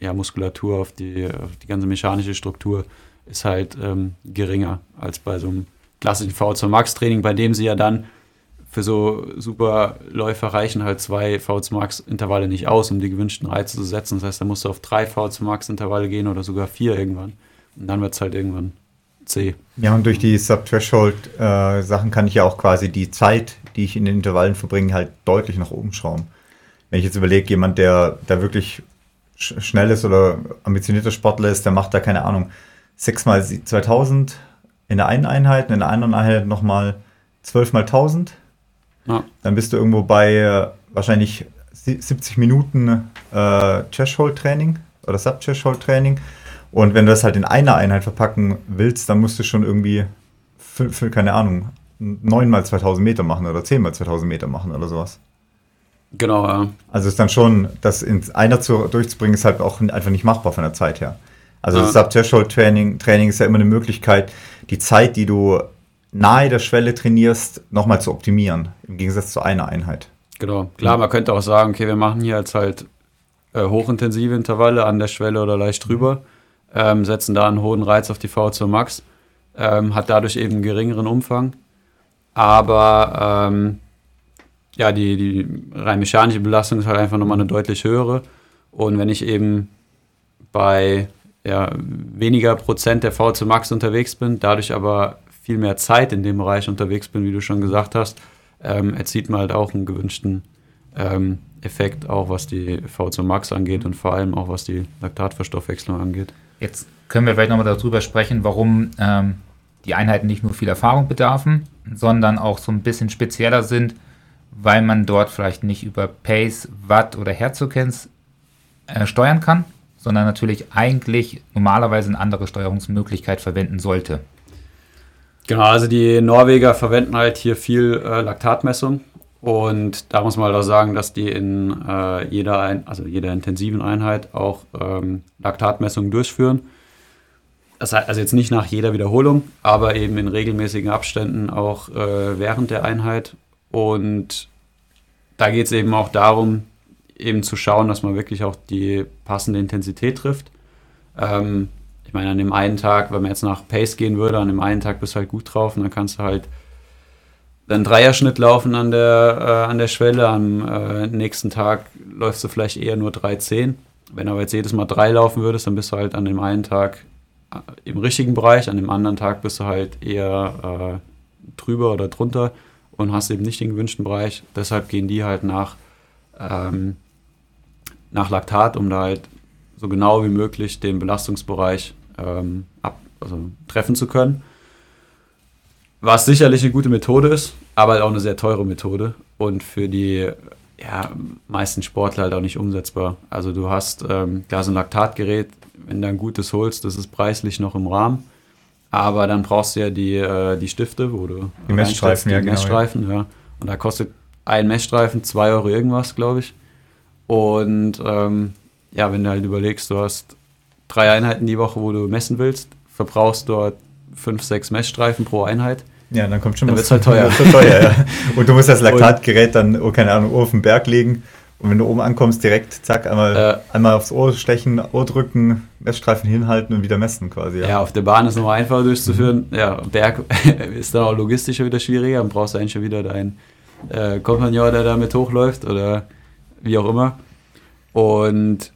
ja, Muskulatur, auf die, auf die ganze mechanische Struktur ist halt ähm, geringer als bei so einem klassischen VO2 Max Training, bei dem sie ja dann für so super Läufer reichen halt zwei VO2 Max Intervalle nicht aus, um die gewünschten Reize zu setzen. Das heißt, da musst du auf drei VO2 Max Intervalle gehen oder sogar vier irgendwann. Und dann wird es halt irgendwann C. Ja, und durch die Sub-Threshold-Sachen äh, kann ich ja auch quasi die Zeit, die ich in den Intervallen verbringe, halt deutlich nach oben schrauben. Wenn ich jetzt überlege, jemand, der da wirklich sch schnell ist oder ambitionierter Sportler ist, der macht da keine Ahnung, 6 mal 2000 in der einen Einheit, in der anderen Einheit nochmal 12 mal 1000. Ja. Dann bist du irgendwo bei äh, wahrscheinlich 70 Minuten äh, Threshold-Training oder Sub-Threshold-Training. Und wenn du das halt in einer Einheit verpacken willst, dann musst du schon irgendwie, für, für keine Ahnung, 9 mal 2000 Meter machen oder 10 mal 2000 Meter machen oder sowas. Genau, ja. Also ist dann schon, das in einer zu, durchzubringen, ist halt auch einfach nicht machbar von der Zeit her. Also ja. das Sub-Threshold-Training Training ist ja immer eine Möglichkeit, die Zeit, die du nahe der Schwelle trainierst, nochmal zu optimieren, im Gegensatz zu einer Einheit. Genau. Klar, man könnte auch sagen, okay, wir machen hier jetzt halt äh, hochintensive Intervalle an der Schwelle oder leicht drüber, ähm, setzen da einen hohen Reiz auf die V2 Max, ähm, hat dadurch eben einen geringeren Umfang. Aber ähm, ja, die, die rein mechanische Belastung ist halt einfach nochmal eine deutlich höhere. Und wenn ich eben bei ja, weniger Prozent der V2 Max unterwegs bin, dadurch aber viel mehr Zeit in dem Bereich unterwegs bin, wie du schon gesagt hast, ähm, erzielt man halt auch einen gewünschten ähm, Effekt, auch was die V2 Max angeht und vor allem auch was die Laktatverstoffwechslung angeht. Jetzt können wir vielleicht nochmal darüber sprechen, warum ähm, die Einheiten nicht nur viel Erfahrung bedarfen, sondern auch so ein bisschen spezieller sind, weil man dort vielleicht nicht über Pace, Watt oder Herzfrequenz äh, steuern kann, sondern natürlich eigentlich normalerweise eine andere Steuerungsmöglichkeit verwenden sollte. Genau, also die Norweger verwenden halt hier viel äh, Laktatmessung und da muss man halt auch sagen, dass die in äh, jeder, ein, also jeder intensiven Einheit auch ähm, Laktatmessungen durchführen. Das heißt also jetzt nicht nach jeder Wiederholung, aber eben in regelmäßigen Abständen auch äh, während der Einheit. Und da geht es eben auch darum, eben zu schauen, dass man wirklich auch die passende Intensität trifft. Ähm, ich meine, an dem einen Tag, wenn man jetzt nach Pace gehen würde, an dem einen Tag bist du halt gut drauf und dann kannst du halt einen Dreierschnitt laufen an der, äh, an der Schwelle. Am äh, nächsten Tag läufst du vielleicht eher nur 3,10. Wenn du aber jetzt jedes Mal drei laufen würdest, dann bist du halt an dem einen Tag äh, im richtigen Bereich, an dem anderen Tag bist du halt eher äh, drüber oder drunter und hast eben nicht den gewünschten Bereich. Deshalb gehen die halt nach ähm, nach Laktat, um da halt so genau wie möglich den Belastungsbereich ähm, ab, also treffen zu können. Was sicherlich eine gute Methode ist, aber halt auch eine sehr teure Methode und für die ja, meisten Sportler halt auch nicht umsetzbar. Also du hast ähm, klar so ein Laktatgerät, wenn du ein gutes holst, das ist preislich noch im Rahmen. Aber dann brauchst du ja die, äh, die Stifte, wo du die Messstreifen, ja, genau, Messstreifen, ja. Und da kostet ein Messstreifen 2 Euro irgendwas, glaube ich. Und ähm, ja, wenn du halt überlegst, du hast drei Einheiten die Woche, wo du messen willst, verbrauchst dort fünf, sechs Messstreifen pro Einheit. Ja, dann kommt schon Dann was- wird's halt teuer. halt teuer ja. Und du musst das Laktatgerät dann, oh, keine Ahnung, auf den Berg legen. Und wenn du oben ankommst, direkt, zack, einmal, Äh. einmal aufs Ohr stechen, Ohr drücken, Messstreifen hinhalten und wieder messen quasi. Ja, auf der Bahn ist nochmal einfacher durchzuführen. Ja, Berg ist dann auch logistisch schon wieder schwieriger. Dann brauchst du eigentlich schon wieder deinen äh, Kompagnon, der da mit hochläuft oder wie auch immer. Und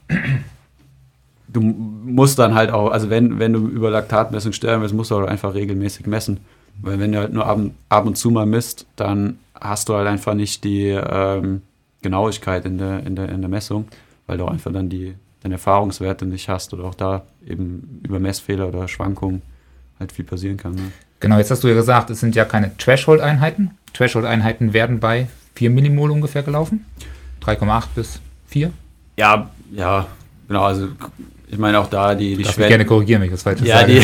du musst dann halt auch, also wenn, wenn du über Laktatmessung steuern willst, musst du halt einfach regelmäßig messen. Weil wenn du halt nur ab, ab und zu mal misst, dann hast du halt einfach nicht die ähm, Genauigkeit in der, in, der, in der Messung, weil du einfach dann die, den Erfahrungswerte nicht hast oder auch da eben über Messfehler oder Schwankungen halt viel passieren kann. Ne? Genau, jetzt hast du ja gesagt, es sind ja keine Threshold-Einheiten. Threshold-Einheiten werden bei 4 Millimol ungefähr gelaufen. 3,8 bis 4. Ja, ja, genau, also ich meine auch da die, die Darf ich gerne korrigieren, wenn ich das falsch Ja, sage. die,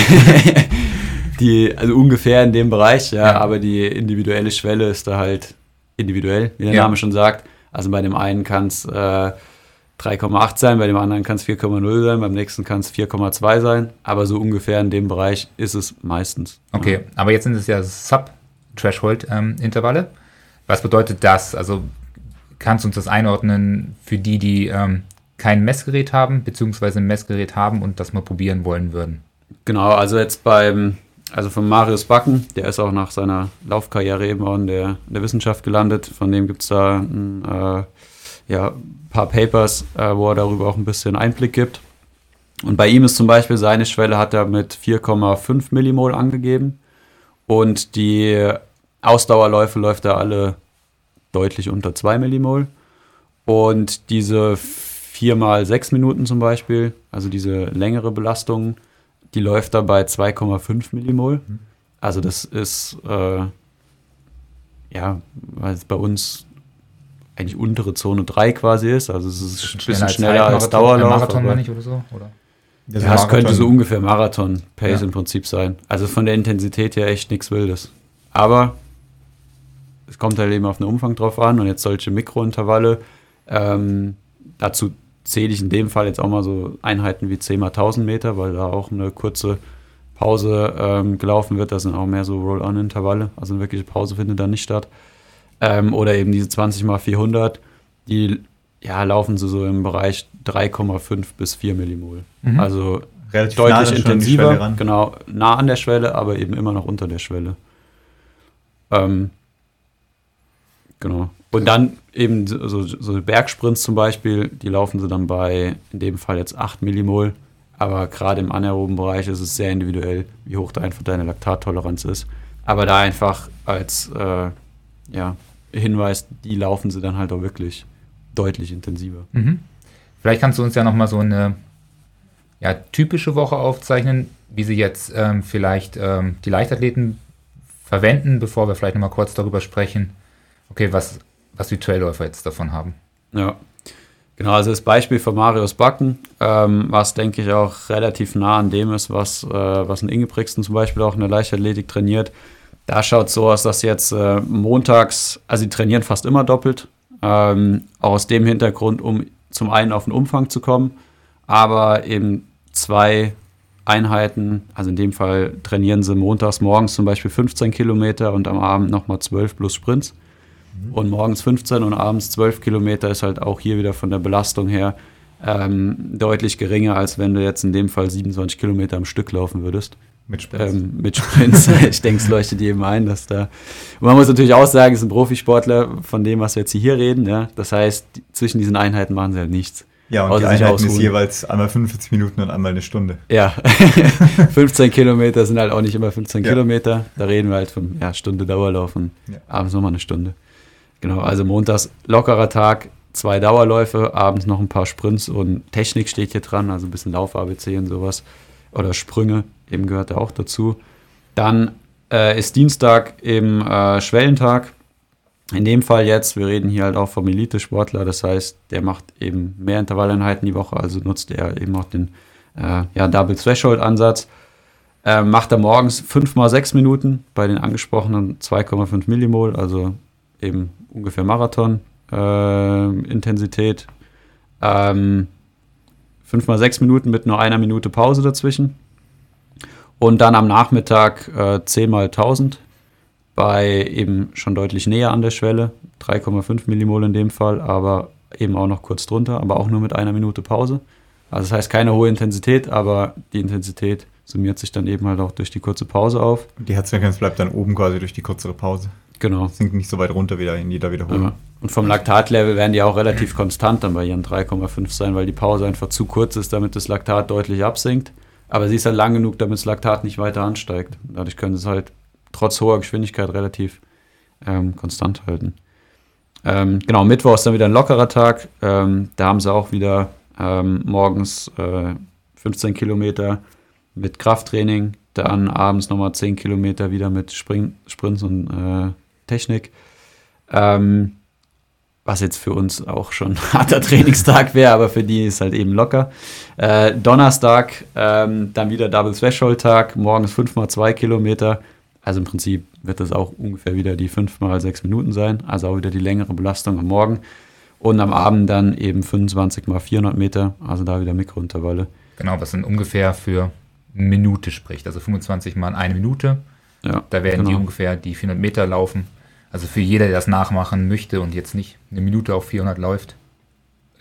die, also ungefähr in dem Bereich, ja, Ja. aber die individuelle Schwelle ist da halt individuell, wie der Ja. Name schon sagt. Also bei dem einen kann es äh, 3,8 sein, bei dem anderen kann es 4,0 sein, beim nächsten kann es 4,2 sein, aber so ungefähr in dem Bereich ist es meistens. Okay, aber jetzt sind es ja Sub-Threshold-Intervalle. Was bedeutet das? Also kannst du uns das einordnen für die, die ähm, kein Messgerät haben, beziehungsweise ein Messgerät haben und das mal probieren wollen würden? Genau, also jetzt beim, also von Marius Backen, der ist auch nach seiner Laufkarriere eben auch in der, in der Wissenschaft gelandet. Von dem gibt es da ein äh, ja, paar Papers, äh, wo er darüber auch ein bisschen Einblick gibt. Und bei ihm ist zum Beispiel seine Schwelle hat er mit 4,5 Millimol angegeben. Und die Ausdauerläufe läuft er alle deutlich unter 2 Millimol. Und diese 4 mal 6 Minuten zum Beispiel, also diese längere Belastung, die läuft da bei 2,5 Millimol. Also das ist, äh, ja, weil es bei uns eigentlich untere Zone 3 quasi ist. Also es ist ein bisschen schneller als, Zeitmarathon- Dauerlauf. Marathon aber- ich oder so? Oder? Das ja, es könnte so ungefähr Marathon-Pace Ja. im Prinzip sein. Also von der Intensität her echt nichts Wildes. Aber es kommt halt eben auf den Umfang drauf an und jetzt solche Mikrointervalle. Ähm, dazu zähle ich in dem Fall jetzt auch mal so Einheiten wie 10 mal 1000 Meter, weil da auch eine kurze Pause ähm, gelaufen wird. Das sind auch mehr so Roll-on-Intervalle. Also eine wirkliche Pause findet da nicht statt. Ähm, oder eben diese 20 mal 400, die ja, laufen sie so im Bereich 3,5 bis 4 Millimol. Mhm. Also Relativ nah deutlich die intensiver, genau, nah an der Schwelle, aber eben immer noch unter der Schwelle. Ähm, genau. Und dann eben so, so, Bergsprints zum Beispiel, die laufen sie dann bei, in dem Fall jetzt 8 Millimol, aber gerade im anaeroben Bereich ist es sehr individuell, wie hoch da einfach deine Laktattoleranz ist. Aber da einfach als äh, ja, Hinweis, die laufen sie dann halt auch wirklich deutlich intensiver. Mhm. Vielleicht kannst du uns ja nochmal so eine ja, typische Woche aufzeichnen, wie sie jetzt ähm, vielleicht ähm, die Leichtathleten verwenden, bevor wir vielleicht nochmal kurz darüber sprechen, okay, was, was die Trailläufer jetzt davon haben. Ja, genau. Also das Beispiel von Marius Backen, ähm, was denke ich auch relativ nah an dem ist, was, äh, was ein Ingebrigtsen zum Beispiel auch in der Leichtathletik trainiert. Da schaut es so aus, dass jetzt äh, montags, also die trainieren fast immer doppelt, ähm, auch aus dem Hintergrund, um zum einen auf den Umfang zu kommen, aber eben zwei Einheiten, also in dem Fall trainieren sie montags morgens zum Beispiel 15 Kilometer und am Abend nochmal 12 plus Sprints. Und morgens 15 und abends 12 Kilometer ist halt auch hier wieder von der Belastung her ähm, deutlich geringer, als wenn du jetzt in dem Fall 27 Kilometer am Stück laufen würdest. Mit Spritz. Ähm, mit Sprints. ich denke, es leuchtet jedem ein, dass da. Und man muss natürlich auch sagen, es sind Profisportler von dem, was wir jetzt hier reden. Ja? Das heißt, zwischen diesen Einheiten machen sie halt nichts. ja, und die Einheiten ist jeweils einmal 45 Minuten und einmal eine Stunde. Ja, 15 Kilometer sind halt auch nicht immer 15 Ja. Kilometer. Da reden wir halt von ja, Stunde Dauerlauf und Ja. abends nochmal eine Stunde. Genau, also montags lockerer Tag, zwei Dauerläufe, abends noch ein paar Sprints und Technik steht hier dran, also ein bisschen Lauf-ABC und sowas. Oder Sprünge, eben gehört da auch dazu. Dann äh, ist Dienstag eben äh, Schwellentag. In dem Fall jetzt, wir reden hier halt auch vom Elite-Sportler, das heißt, der macht eben mehr Intervalleinheiten die Woche, also nutzt er eben auch den äh, ja, Double Threshold-Ansatz. Äh, macht er morgens 5 mal 6 Minuten bei den angesprochenen 2,5 Millimol, also eben ungefähr Marathon-Intensität. Ähm, 5 mal 6 Minuten mit nur einer Minute Pause dazwischen. Und dann am Nachmittag äh, 10 mal 1000. bei eben schon deutlich näher an der Schwelle, 3,5 Millimol in dem Fall, aber eben auch noch kurz drunter, aber auch nur mit einer Minute Pause. Also das heißt keine hohe Intensität, aber die Intensität summiert sich dann eben halt auch durch die kurze Pause auf. Die Herzfrequenz bleibt dann oben quasi durch die kürzere Pause. Genau. Sinkt nicht so weit runter wieder in jeder Wiederholung. Ja. Und vom Laktatlevel werden die auch relativ konstant dann bei ihren 3,5 sein, weil die Pause einfach zu kurz ist, damit das Laktat deutlich absinkt. Aber sie ist halt lang genug, damit das Laktat nicht weiter ansteigt. Dadurch können sie es halt trotz hoher Geschwindigkeit relativ ähm, konstant halten. Ähm, genau, Mittwoch ist dann wieder ein lockerer Tag. Ähm, da haben sie auch wieder ähm, morgens äh, 15 Kilometer mit Krafttraining, dann abends nochmal 10 Kilometer wieder mit Spring, Sprints und äh, Technik. Ähm, was jetzt für uns auch schon ein harter Trainingstag wäre, aber für die ist halt eben locker. Äh, Donnerstag ähm, dann wieder Double Threshold Tag, morgens 5 mal 2 Kilometer. Also im Prinzip wird das auch ungefähr wieder die 5 mal 6 Minuten sein, also auch wieder die längere Belastung am Morgen. Und am Abend dann eben 25 mal 400 Meter, also da wieder Mikrointervalle. Genau, was dann ungefähr für eine Minute spricht, also 25 mal eine Minute. Ja, Da werden die genau. ungefähr die 400 Meter laufen. Also für jeder, der das nachmachen möchte und jetzt nicht eine Minute auf 400 läuft,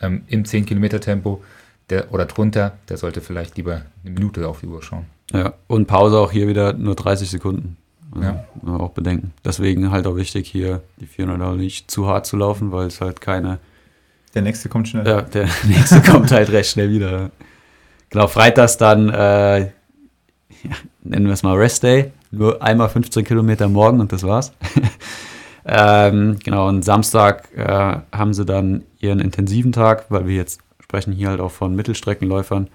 ähm, im 10 Kilometer Tempo der, oder drunter, der sollte vielleicht lieber eine Minute auf die Uhr schauen. Ja, und Pause auch hier wieder nur 30 Sekunden. Also, Ja. Auch bedenken. Deswegen halt auch wichtig, hier die 400 auch nicht zu hart zu laufen, weil es halt keine. Der nächste kommt schnell. Ja, der nächste kommt halt recht schnell wieder. Genau, freitags dann, äh, ja, nennen wir es mal Rest Day. Nur einmal 15 Kilometer morgen und das war's. ähm, genau, und Samstag äh, haben sie dann ihren intensiven Tag, weil wir jetzt sprechen hier halt auch von Mittelstreckenläufern,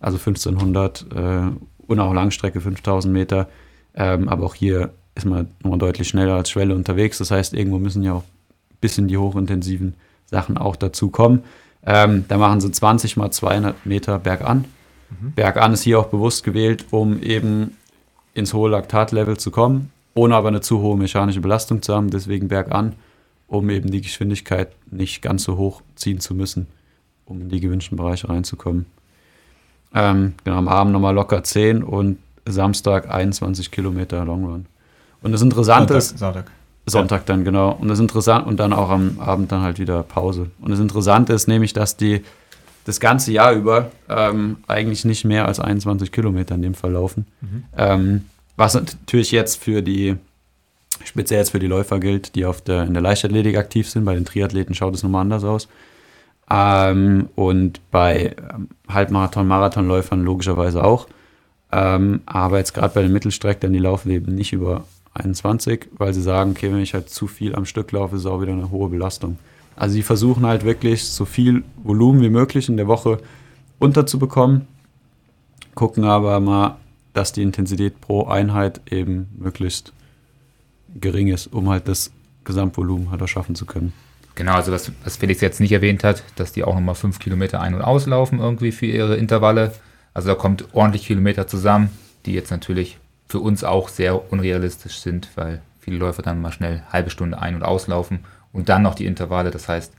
also 1500 äh, und auch Langstrecke 5000 Meter. Ähm, aber auch hier ist man nur deutlich schneller als Schwelle unterwegs. Das heißt, irgendwo müssen ja auch ein bisschen die hochintensiven Sachen auch dazu kommen. Ähm, da machen sie 20 mal 200 Meter bergan. Bergan ist hier auch bewusst gewählt, um eben ins hohe Laktatlevel zu kommen, ohne aber eine zu hohe mechanische Belastung zu haben. Deswegen bergan, um eben die Geschwindigkeit nicht ganz so hoch ziehen zu müssen, um in die gewünschten Bereiche reinzukommen. Ähm, genau, am Abend nochmal locker 10 und Samstag 21 Kilometer Long Run. Und das Interessante Sonntag, ist, Sonntag. Sonntag dann, genau. Und das Interessante, und dann auch am Abend dann halt wieder Pause. Und das Interessante ist nämlich, dass die das ganze Jahr über ähm, eigentlich nicht mehr als 21 Kilometer in dem Fall laufen. Ähm, was natürlich jetzt für die, speziell jetzt für die Läufer gilt, die auf der, in der Leichtathletik aktiv sind. Bei den Triathleten schaut es nochmal anders aus. Ähm, und bei ähm, Halbmarathon, Marathonläufern logischerweise auch. Ähm, aber jetzt gerade bei den Mittelstreckern, die laufen eben nicht über 21, weil sie sagen, okay, wenn ich halt zu viel am Stück laufe, ist auch wieder eine hohe Belastung. Also sie versuchen halt wirklich so viel Volumen wie möglich in der Woche unterzubekommen, gucken aber mal, dass die Intensität pro Einheit eben möglichst gering ist, um halt das Gesamtvolumen halt erschaffen zu können. Genau, also was, was Felix jetzt nicht erwähnt hat, dass die auch nochmal fünf Kilometer ein- und auslaufen irgendwie für ihre Intervalle. Also da kommt ordentlich Kilometer zusammen, die jetzt natürlich für uns auch sehr unrealistisch sind, weil viele Läufer dann mal schnell halbe Stunde ein- und auslaufen und dann noch die Intervalle. Das heißt,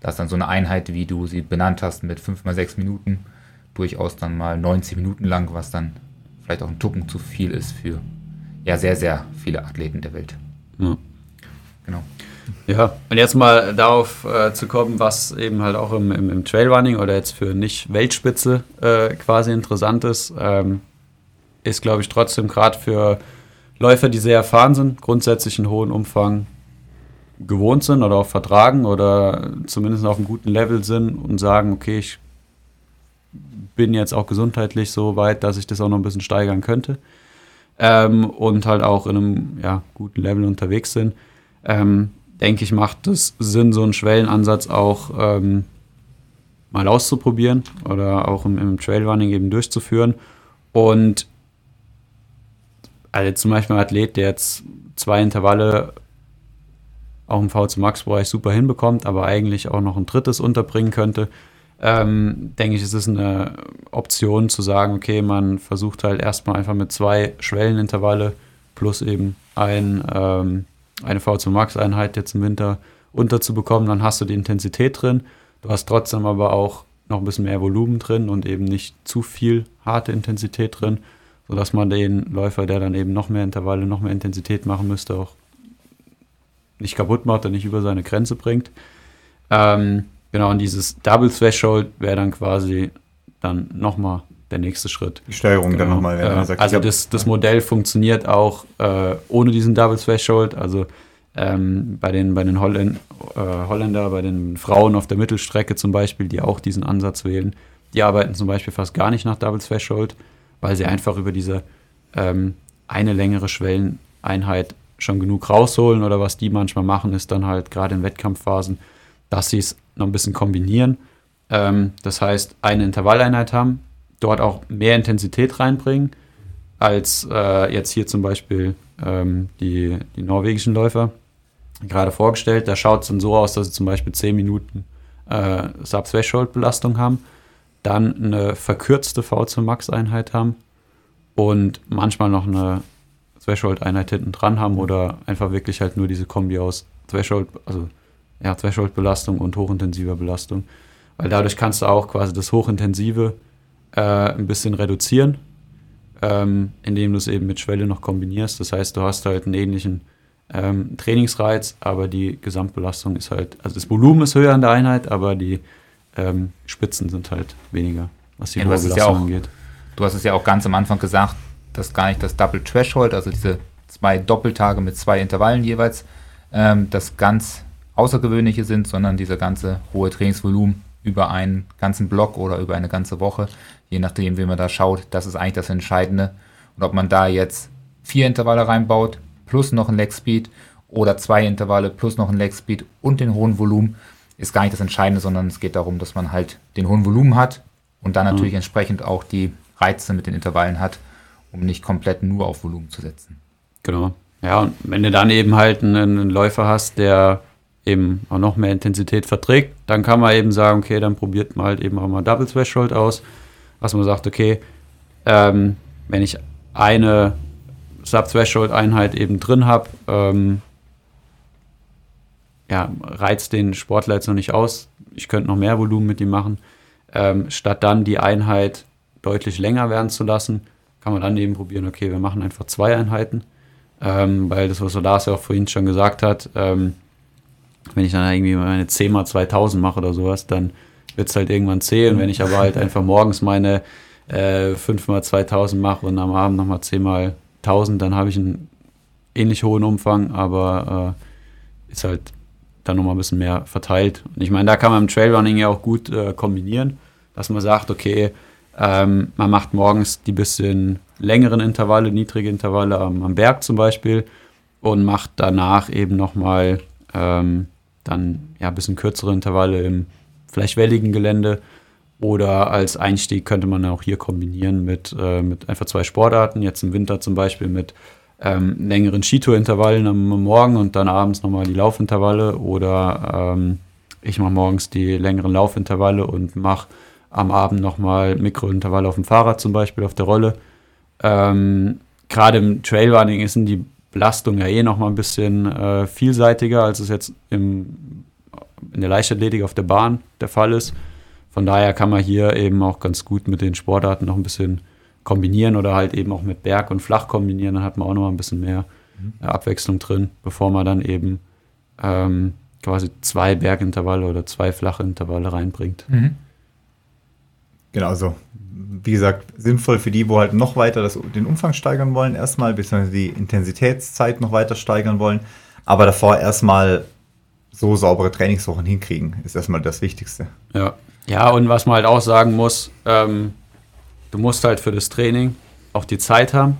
da ist dann so eine Einheit, wie du sie benannt hast, mit fünf mal sechs Minuten, durchaus dann mal 90 Minuten lang, was dann vielleicht auch ein Tucken zu viel ist für ja sehr, sehr viele Athleten der Welt. Ja. Genau. Ja, und jetzt mal darauf äh, zu kommen, was eben halt auch im, im, im Trailrunning oder jetzt für nicht Weltspitze äh, quasi interessant ist, ähm, ist, glaube ich, trotzdem gerade für Läufer, die sehr erfahren sind, grundsätzlich einen hohen Umfang gewohnt sind oder auch vertragen oder zumindest auf einem guten Level sind und sagen, okay, ich bin jetzt auch gesundheitlich so weit, dass ich das auch noch ein bisschen steigern könnte ähm, und halt auch in einem ja, guten Level unterwegs sind. Ähm, denke ich, macht es Sinn, so einen Schwellenansatz auch ähm, mal auszuprobieren oder auch im, im Trailrunning eben durchzuführen. Und also zum Beispiel ein Athlet, der jetzt zwei Intervalle auch im VZ Max-Bereich super hinbekommt, aber eigentlich auch noch ein drittes unterbringen könnte, ähm, denke ich, ist es eine Option zu sagen, okay, man versucht halt erstmal einfach mit zwei Schwellenintervalle plus eben ein, ähm, eine V2 Max-Einheit jetzt im Winter unterzubekommen, dann hast du die Intensität drin, du hast trotzdem aber auch noch ein bisschen mehr Volumen drin und eben nicht zu viel harte Intensität drin, sodass man den Läufer, der dann eben noch mehr Intervalle, noch mehr Intensität machen müsste, auch nicht kaputt macht und nicht über seine Grenze bringt. Ähm, genau, und dieses Double Threshold wäre dann quasi dann nochmal der nächste Schritt. Die Steuerung Genau. dann nochmal, Äh, sagt, also das, das Modell funktioniert auch äh, ohne diesen Double Threshold. Also ähm, bei den, bei den Holländ, äh, Holländer, bei den Frauen auf der Mittelstrecke zum Beispiel, die auch diesen Ansatz wählen, die arbeiten zum Beispiel fast gar nicht nach Double Threshold, weil sie einfach über diese ähm, eine längere Schwelleneinheit schon genug rausholen oder was die manchmal machen, ist dann halt gerade in Wettkampfphasen, dass sie es noch ein bisschen kombinieren. Ähm, das heißt, eine Intervalleinheit haben, dort auch mehr Intensität reinbringen, als äh, jetzt hier zum Beispiel ähm, die, die norwegischen Läufer gerade vorgestellt. Da schaut es dann so aus, dass sie zum Beispiel 10 Minuten äh, Sub-Threshold-Belastung haben, dann eine verkürzte V2-Max-Einheit haben und manchmal noch eine Threshold-Einheit hinten dran haben oder einfach wirklich halt nur diese Kombi aus Threshold, also ja, Threshold-Belastung und hochintensiver Belastung. Weil dadurch kannst du auch quasi das Hochintensive äh, ein bisschen reduzieren, ähm, indem du es eben mit Schwelle noch kombinierst. Das heißt, du hast halt einen ähnlichen ähm, Trainingsreiz, aber die Gesamtbelastung ist halt, also das Volumen ist höher an der Einheit, aber die ähm, Spitzen sind halt weniger, was die Ja, es ja Belastung auch- angeht. Du hast es ja auch ganz am Anfang gesagt, dass gar nicht das Double Threshold, also diese zwei Doppeltage mit zwei Intervallen jeweils, ähm, das ganz Außergewöhnliche sind, sondern dieser ganze hohe Trainingsvolumen über einen ganzen Block oder über eine ganze Woche, je nachdem, wie man da schaut, das ist eigentlich das Entscheidende. Und ob man da jetzt vier Intervalle reinbaut, plus noch ein Leg Speed oder zwei Intervalle plus noch ein Leg Speed und den hohen Volumen, ist gar nicht das Entscheidende, sondern es geht darum, dass man halt den hohen Volumen hat und dann natürlich entsprechend auch die Reize mit den Intervallen hat, um nicht komplett nur auf Volumen zu setzen. Genau. Ja, und wenn du dann eben halt einen Läufer hast, der eben auch noch mehr Intensität verträgt, dann kann man eben sagen, okay, dann probiert man halt eben auch mal Double Threshold aus, was man sagt, okay, ähm, wenn ich eine Sub-Threshold-Einheit eben drin habe, ähm, ja, reizt den Sportler jetzt noch nicht aus. Ich könnte noch mehr Volumen mit ihm machen. Ähm, statt dann die Einheit deutlich länger werden zu lassen, kann man dann eben probieren, okay, wir machen einfach zwei Einheiten. Ähm, weil das, was Lars ja auch vorhin schon gesagt hat, ähm, wenn ich dann irgendwie meine 10 mal 2000 mache oder sowas, dann wird es halt irgendwann zäh. Und wenn ich aber halt einfach morgens meine äh, 5 mal 2000 mache und am Abend nochmal 10 mal 1000, dann habe ich einen ähnlich hohen Umfang, aber äh, ist halt dann nochmal ein bisschen mehr verteilt. Und ich meine, da kann man im Trailrunning ja auch gut äh, kombinieren, dass man sagt, okay, ähm, man macht morgens die bisschen längeren Intervalle, niedrige Intervalle am, am Berg zum Beispiel und macht danach eben nochmal ähm, dann ja ein bisschen kürzere Intervalle im vielleicht welligen Gelände. Oder als Einstieg könnte man auch hier kombinieren mit, äh, mit einfach zwei Sportarten. Jetzt im Winter zum Beispiel mit ähm, längeren Skitour-Intervallen am Morgen und dann abends nochmal die Laufintervalle. Oder ähm, ich mache morgens die längeren Laufintervalle und mache am Abend nochmal Mikrointervalle auf dem Fahrrad zum Beispiel, auf der Rolle. Ähm, Gerade im Trailrunning ist die Belastung ja eh nochmal ein bisschen äh, vielseitiger, als es jetzt im, in der Leichtathletik auf der Bahn der Fall ist. Von daher kann man hier eben auch ganz gut mit den Sportarten noch ein bisschen kombinieren oder halt eben auch mit Berg und Flach kombinieren. Dann hat man auch noch mal ein bisschen mehr äh, Abwechslung drin, bevor man dann eben ähm, quasi zwei Bergintervalle oder zwei flache Intervalle reinbringt. Genau, also wie gesagt, sinnvoll für die, wo halt noch weiter das, den Umfang steigern wollen, erstmal, beziehungsweise die Intensitätszeit noch weiter steigern wollen, aber davor erstmal so saubere Trainingswochen hinkriegen, ist erstmal das Wichtigste. Ja. Ja, und was man halt auch sagen muss, ähm, du musst halt für das Training auch die Zeit haben.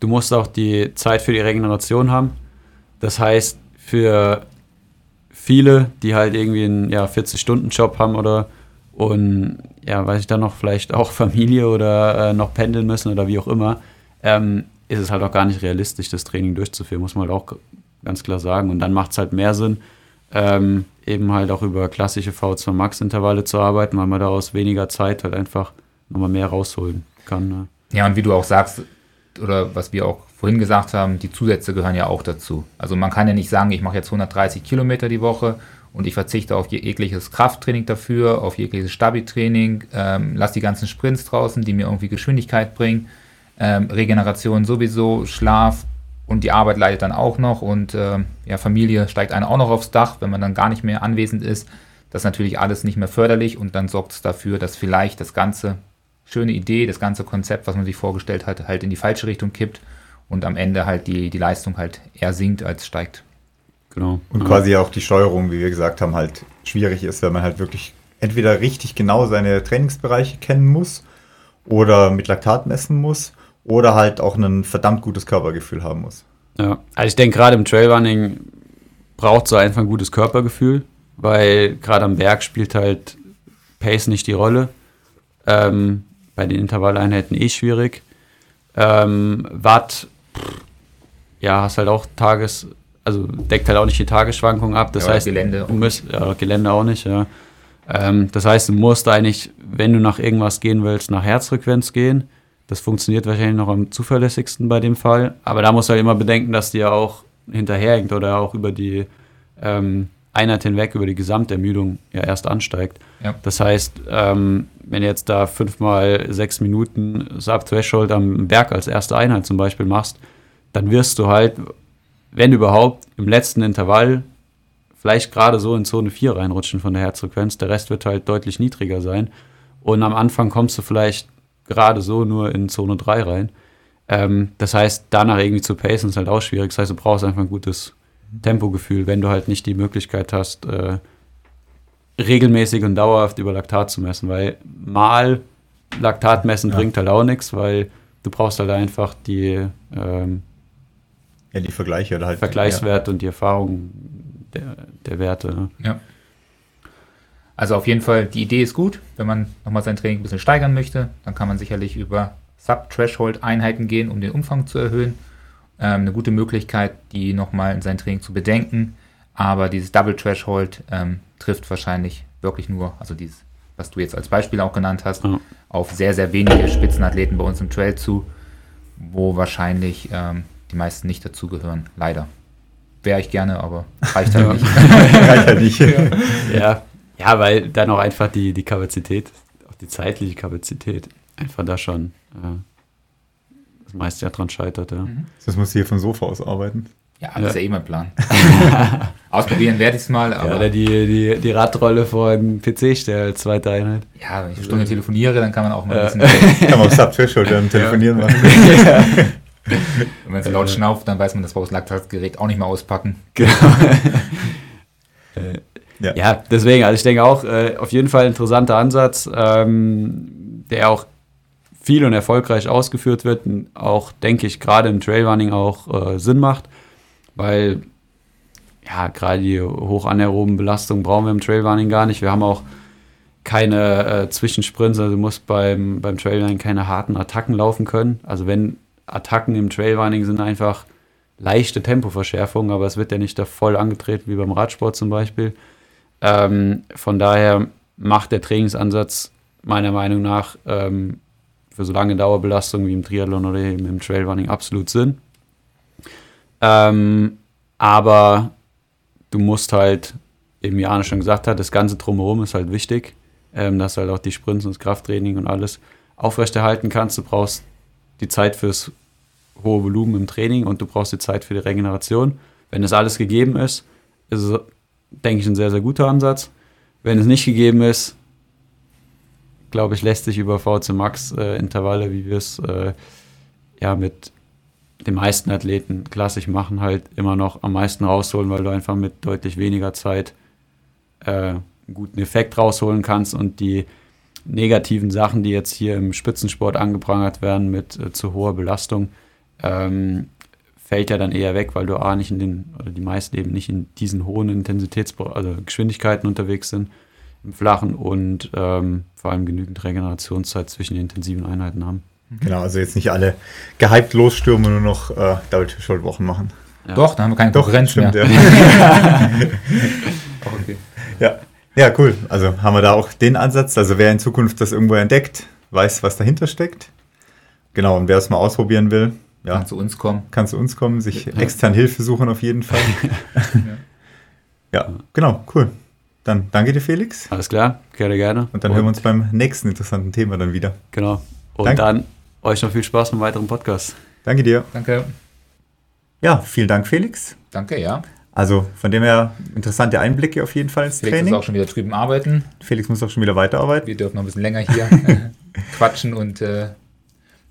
Du musst auch die Zeit für die Regeneration haben. Das heißt, für viele, die halt irgendwie einen ja, 40-Stunden-Job haben oder und ja, weiß ich dann noch, vielleicht auch Familie oder äh, noch pendeln müssen oder wie auch immer, ähm, ist es halt auch gar nicht realistisch, das Training durchzuführen, muss man halt auch ganz klar sagen. Und dann macht es halt mehr Sinn, ähm, eben halt auch über klassische V2 Max-Intervalle zu arbeiten, weil man da aus weniger Zeit halt einfach nochmal mehr rausholen kann. Ne? Ja, und wie du auch sagst, oder was wir auch vorhin gesagt haben, die Zusätze gehören ja auch dazu. Also man kann ja nicht sagen, ich mache jetzt 130 Kilometer die Woche und ich verzichte auf jegliches Krafttraining dafür, auf jegliches Stabi-Training, ähm, lass die ganzen Sprints draußen, die mir irgendwie Geschwindigkeit bringen, ähm, Regeneration sowieso, Schlaf und die Arbeit leidet dann auch noch und äh, ja, Familie steigt einen auch noch aufs Dach, wenn man dann gar nicht mehr anwesend ist. Das ist natürlich alles nicht mehr förderlich und dann sorgt es dafür, dass vielleicht das ganze schöne Idee, das ganze Konzept, was man sich vorgestellt hat, halt in die falsche Richtung kippt und am Ende halt die, die Leistung halt eher sinkt als steigt. Genau. Und quasi auch die Steuerung, wie wir gesagt haben, halt schwierig ist, wenn man halt wirklich entweder richtig genau seine Trainingsbereiche kennen muss oder mit Laktat messen muss oder halt auch ein verdammt gutes Körpergefühl haben muss. Ja, also ich denke gerade im Trailrunning braucht so einfach ein gutes Körpergefühl, weil gerade am Berg spielt halt Pace nicht die Rolle. Ähm, bei den Intervalleinheiten eh schwierig. Ähm, Watt, ja, hast halt auch Tages, also deckt halt auch nicht die Tagesschwankungen ab. Das ja, heißt, Gelände. Du musst, ja, Gelände auch nicht, ja. Ähm, das heißt, du musst eigentlich, wenn du nach irgendwas gehen willst, nach Herzfrequenz gehen. Das funktioniert wahrscheinlich noch am zuverlässigsten bei dem Fall. Aber da musst du halt immer bedenken, dass die ja auch hinterherhängt oder auch über die ähm, Einheit hinweg, über die Gesamtermüdung ja erst ansteigt. Ja. Das heißt, ähm, wenn du jetzt da fünfmal sechs Minuten Sub-Threshold am Berg als erste Einheit zum Beispiel machst, dann wirst du halt, wenn überhaupt, im letzten Intervall vielleicht gerade so in Zone 4 reinrutschen von der Herzfrequenz. Der Rest wird halt deutlich niedriger sein. Und am Anfang kommst du vielleicht gerade so nur in Zone 3 rein. Ähm, das heißt, danach irgendwie zu pacen ist halt auch schwierig. Das heißt, du brauchst einfach ein gutes Tempogefühl, wenn du halt nicht die Möglichkeit hast, äh, regelmäßig und dauerhaft über Laktat zu messen, weil mal Laktat messen ja. bringt halt auch nichts, weil du brauchst halt einfach die, ähm, ja, die Vergleiche oder halt Vergleichswerte ja. und die Erfahrung der, der Werte. Ne? Ja. Also auf jeden Fall, die Idee ist gut. Wenn man nochmal sein Training ein bisschen steigern möchte, dann kann man sicherlich über Sub-Threshold-Einheiten gehen, um den Umfang zu erhöhen. Ähm, eine gute Möglichkeit, die nochmal in sein Training zu bedenken. Aber dieses Double Threshold ähm, trifft wahrscheinlich wirklich nur, also dieses, was du jetzt als Beispiel auch genannt hast, ja. auf sehr, sehr wenige Spitzenathleten bei uns im Trail zu, wo wahrscheinlich ähm, die meisten nicht dazugehören, leider. Wäre ich gerne, aber reicht halt nicht. reicht halt nicht. Ja. ja. ja, weil dann auch einfach die, die Kapazität, auch die zeitliche Kapazität, einfach da schon äh, das meiste ja dran scheitert. Ja. Mhm. Das muss hier vom Sofa aus arbeiten. Ja, das ja. ist ja eh mein Plan. Ausprobieren werde ich es mal. Aber ja, oder die, die, die Radrolle vor den PC stellen zweite Einheit. Ja, wenn ich eine Stunde telefoniere, dann kann man auch mal ein bisschen. kann man auf Subthreshold dann telefonieren machen. Wenn man so laut schnauft, dann weiß man, das braucht das Laktatgerät auch nicht mehr auspacken. Genau. ja. ja. deswegen, also ich denke auch, äh, auf jeden Fall ein interessanter Ansatz, ähm, der auch viel und erfolgreich ausgeführt wird und auch, denke ich, gerade im Trailrunning auch äh, Sinn macht, weil ja, gerade die hoch anaeroben Belastungen brauchen wir im Trailrunning gar nicht. Wir haben auch keine äh, Zwischensprints, also du musst beim, beim Trailrunning keine harten Attacken laufen können. Also wenn Attacken im Trailrunning sind einfach leichte Tempoverschärfungen, aber es wird ja nicht da voll angetreten wie beim Radsport zum Beispiel. Ähm, von daher macht der Trainingsansatz meiner Meinung nach ähm, für so lange Dauerbelastungen wie im Triathlon oder eben im Trailrunning absolut Sinn. Ähm, aber du musst halt, eben Jana schon gesagt hat, das Ganze drumherum ist halt wichtig, ähm, dass du halt auch die Sprints und das Krafttraining und alles aufrechterhalten kannst. Du brauchst die Zeit fürs hohe Volumen im Training und du brauchst die Zeit für die Regeneration. Wenn das alles gegeben ist, ist es, denke ich, ein sehr, sehr guter Ansatz. Wenn es nicht gegeben ist, glaube ich, lässt sich über VC Max äh, Intervalle, wie wir es äh, ja mit den meisten Athleten klassisch machen, halt immer noch am meisten rausholen, weil du einfach mit deutlich weniger Zeit äh, einen guten Effekt rausholen kannst und die negativen Sachen, die jetzt hier im Spitzensport angeprangert werden mit äh, zu hoher Belastung, ähm, fällt ja dann eher weg, weil du A nicht in den, oder die meisten eben nicht in diesen hohen Intensitäts-, also Geschwindigkeiten unterwegs sind im Flachen und ähm, vor allem genügend Regenerationszeit zwischen den intensiven Einheiten haben. Mhm. Genau, also jetzt nicht alle gehypt losstürmen und nur noch äh, Double Threshold Wochen machen. Ja. Doch, da haben wir keine Doch, Konkurrenz stimmt, mehr. Ja. okay. ja. Ja, cool. Also haben wir da auch den Ansatz. Also wer in Zukunft das irgendwo entdeckt, weiß, was dahinter steckt. Genau, und wer es mal ausprobieren will, ja, kann zu uns kommen. Kann zu uns kommen, sich ja. extern Hilfe suchen auf jeden Fall. ja. genau, cool. Dann danke dir, Felix. Alles klar, gerne, gerne. Und dann und hören wir uns beim nächsten interessanten Thema dann wieder. Genau. Und danke. dann euch noch viel Spaß beim weiteren Podcast. Danke dir. Danke. Ja, vielen Dank, Felix. Danke, ja. Also von dem her interessante Einblicke auf jeden Fall ins Felix Training. ist auch schon wieder drüben arbeiten. Felix muss auch schon wieder weiterarbeiten. Wir dürfen noch ein bisschen länger hier quatschen und äh,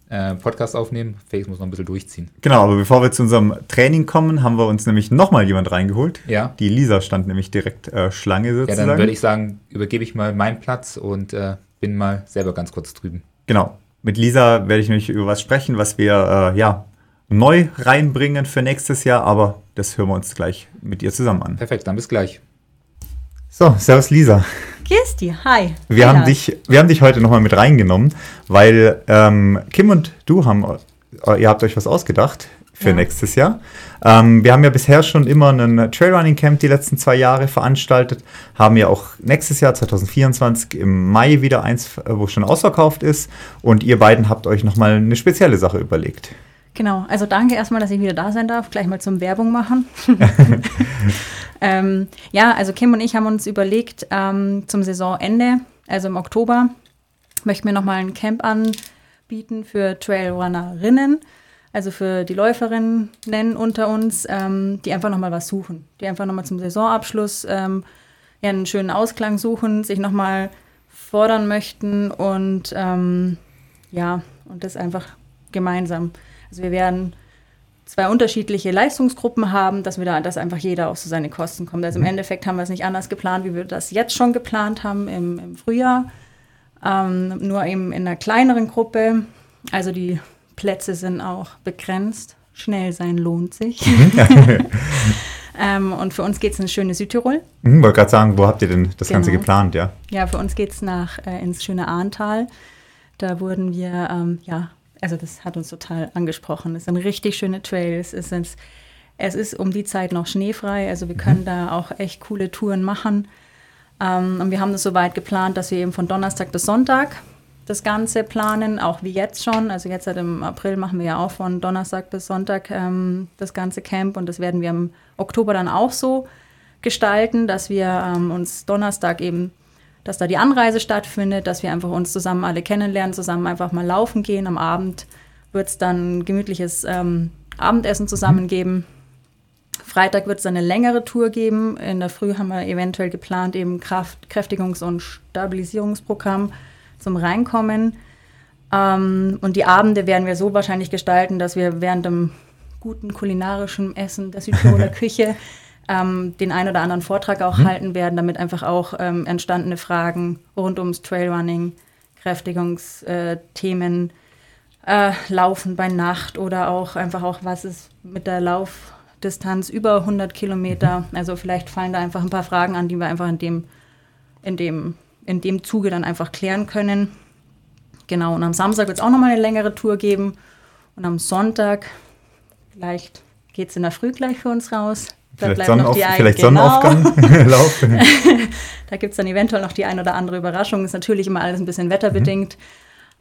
äh, Podcast aufnehmen. Felix muss noch ein bisschen durchziehen. Genau, aber bevor wir zu unserem Training kommen, haben wir uns nämlich nochmal jemand reingeholt. Ja. Die Lisa stand nämlich direkt äh, Schlange Ja, sozusagen. dann würde ich sagen, übergebe ich mal meinen Platz und äh, bin mal selber ganz kurz drüben. Genau. Mit Lisa werde ich nämlich über was sprechen, was wir äh, ja neu reinbringen für nächstes Jahr, aber das hören wir uns gleich mit ihr zusammen an. Perfekt, dann bis gleich. So, Servus Lisa. Kirsti, hi. Wir Hi, haben dich, wir haben dich heute nochmal mit reingenommen, weil ähm, Kim und du haben, äh, ihr habt euch was ausgedacht für Ja. nächstes Jahr. Ähm, wir haben ja bisher schon immer einen Trailrunning Camp die letzten zwei Jahre veranstaltet, haben ja auch nächstes Jahr 2024 im Mai wieder eins, äh, wo schon ausverkauft ist. Und ihr beiden habt euch nochmal eine spezielle Sache überlegt. Genau, also danke erstmal, dass ich wieder da sein darf. Gleich mal zum Werbung machen. ähm, ja, also Kim und ich haben uns überlegt, ähm, zum Saisonende, also im Oktober, möchten wir nochmal ein Camp anbieten für Trailrunnerinnen, also für die Läuferinnen unter uns, ähm, die einfach nochmal was suchen, die einfach nochmal zum Saisonabschluss ähm, ja, einen schönen Ausklang suchen, sich nochmal fordern möchten und ähm, ja, und das einfach gemeinsam. Also wir werden zwei unterschiedliche Leistungsgruppen haben, dass wir da, dass einfach jeder auf so seine Kosten kommt. Also im Endeffekt haben wir es nicht anders geplant, wie wir das jetzt schon geplant haben im, im Frühjahr. Ähm, nur eben in einer kleineren Gruppe. Also die Plätze sind auch begrenzt. Schnell sein lohnt sich. ähm, und für uns geht es in schöne Südtirol. Hm, wollte gerade sagen, wo habt ihr denn das Ganze Genau. geplant, ja? Ja, für uns geht es nach äh, ins schöne Ahrntal. Da wurden wir, ähm, ja, also das hat uns total angesprochen. Es sind richtig schöne Trails. Es ist, es ist um die Zeit noch schneefrei. Also wir können da auch echt coole Touren machen. Ähm, und wir haben das so weit geplant, dass wir eben von Donnerstag bis Sonntag das Ganze planen, auch wie jetzt schon. Also jetzt seit im April machen wir ja auch von Donnerstag bis Sonntag ähm, das ganze Camp und das werden wir im Oktober dann auch so gestalten, dass wir ähm, uns Donnerstag eben, dass da die Anreise stattfindet, dass wir einfach uns zusammen alle kennenlernen, zusammen einfach mal laufen gehen. Am Abend wird es dann ein gemütliches ähm, Abendessen zusammen geben. Freitag wird es dann eine längere Tour geben. In der Früh haben wir eventuell geplant, eben Kraft, Kräftigungs- und Stabilisierungsprogramm zum Reinkommen. Ähm, und die Abende werden wir so wahrscheinlich gestalten, dass wir während dem guten kulinarischen Essen der Südtiroler Küche ähm, den ein oder anderen Vortrag auch halten werden, damit einfach auch ähm, entstandene Fragen rund ums Trailrunning, Kräftigungsthemen, äh, Laufen bei Nacht oder auch einfach auch, was ist mit der Laufdistanz über 100 Kilometer. Also vielleicht fallen da einfach ein paar Fragen an, die wir einfach in dem, in dem, in dem Zuge dann einfach klären können. Genau, und am Samstag wird es auch nochmal eine längere Tour geben. Und am Sonntag, vielleicht geht es in der Früh gleich für uns raus. Da Vielleicht, Sonnenauf vielleicht genau. Sonnenaufgang laufen. Da gibt es dann eventuell noch die ein oder andere Überraschung. Ist natürlich immer alles ein bisschen wetterbedingt.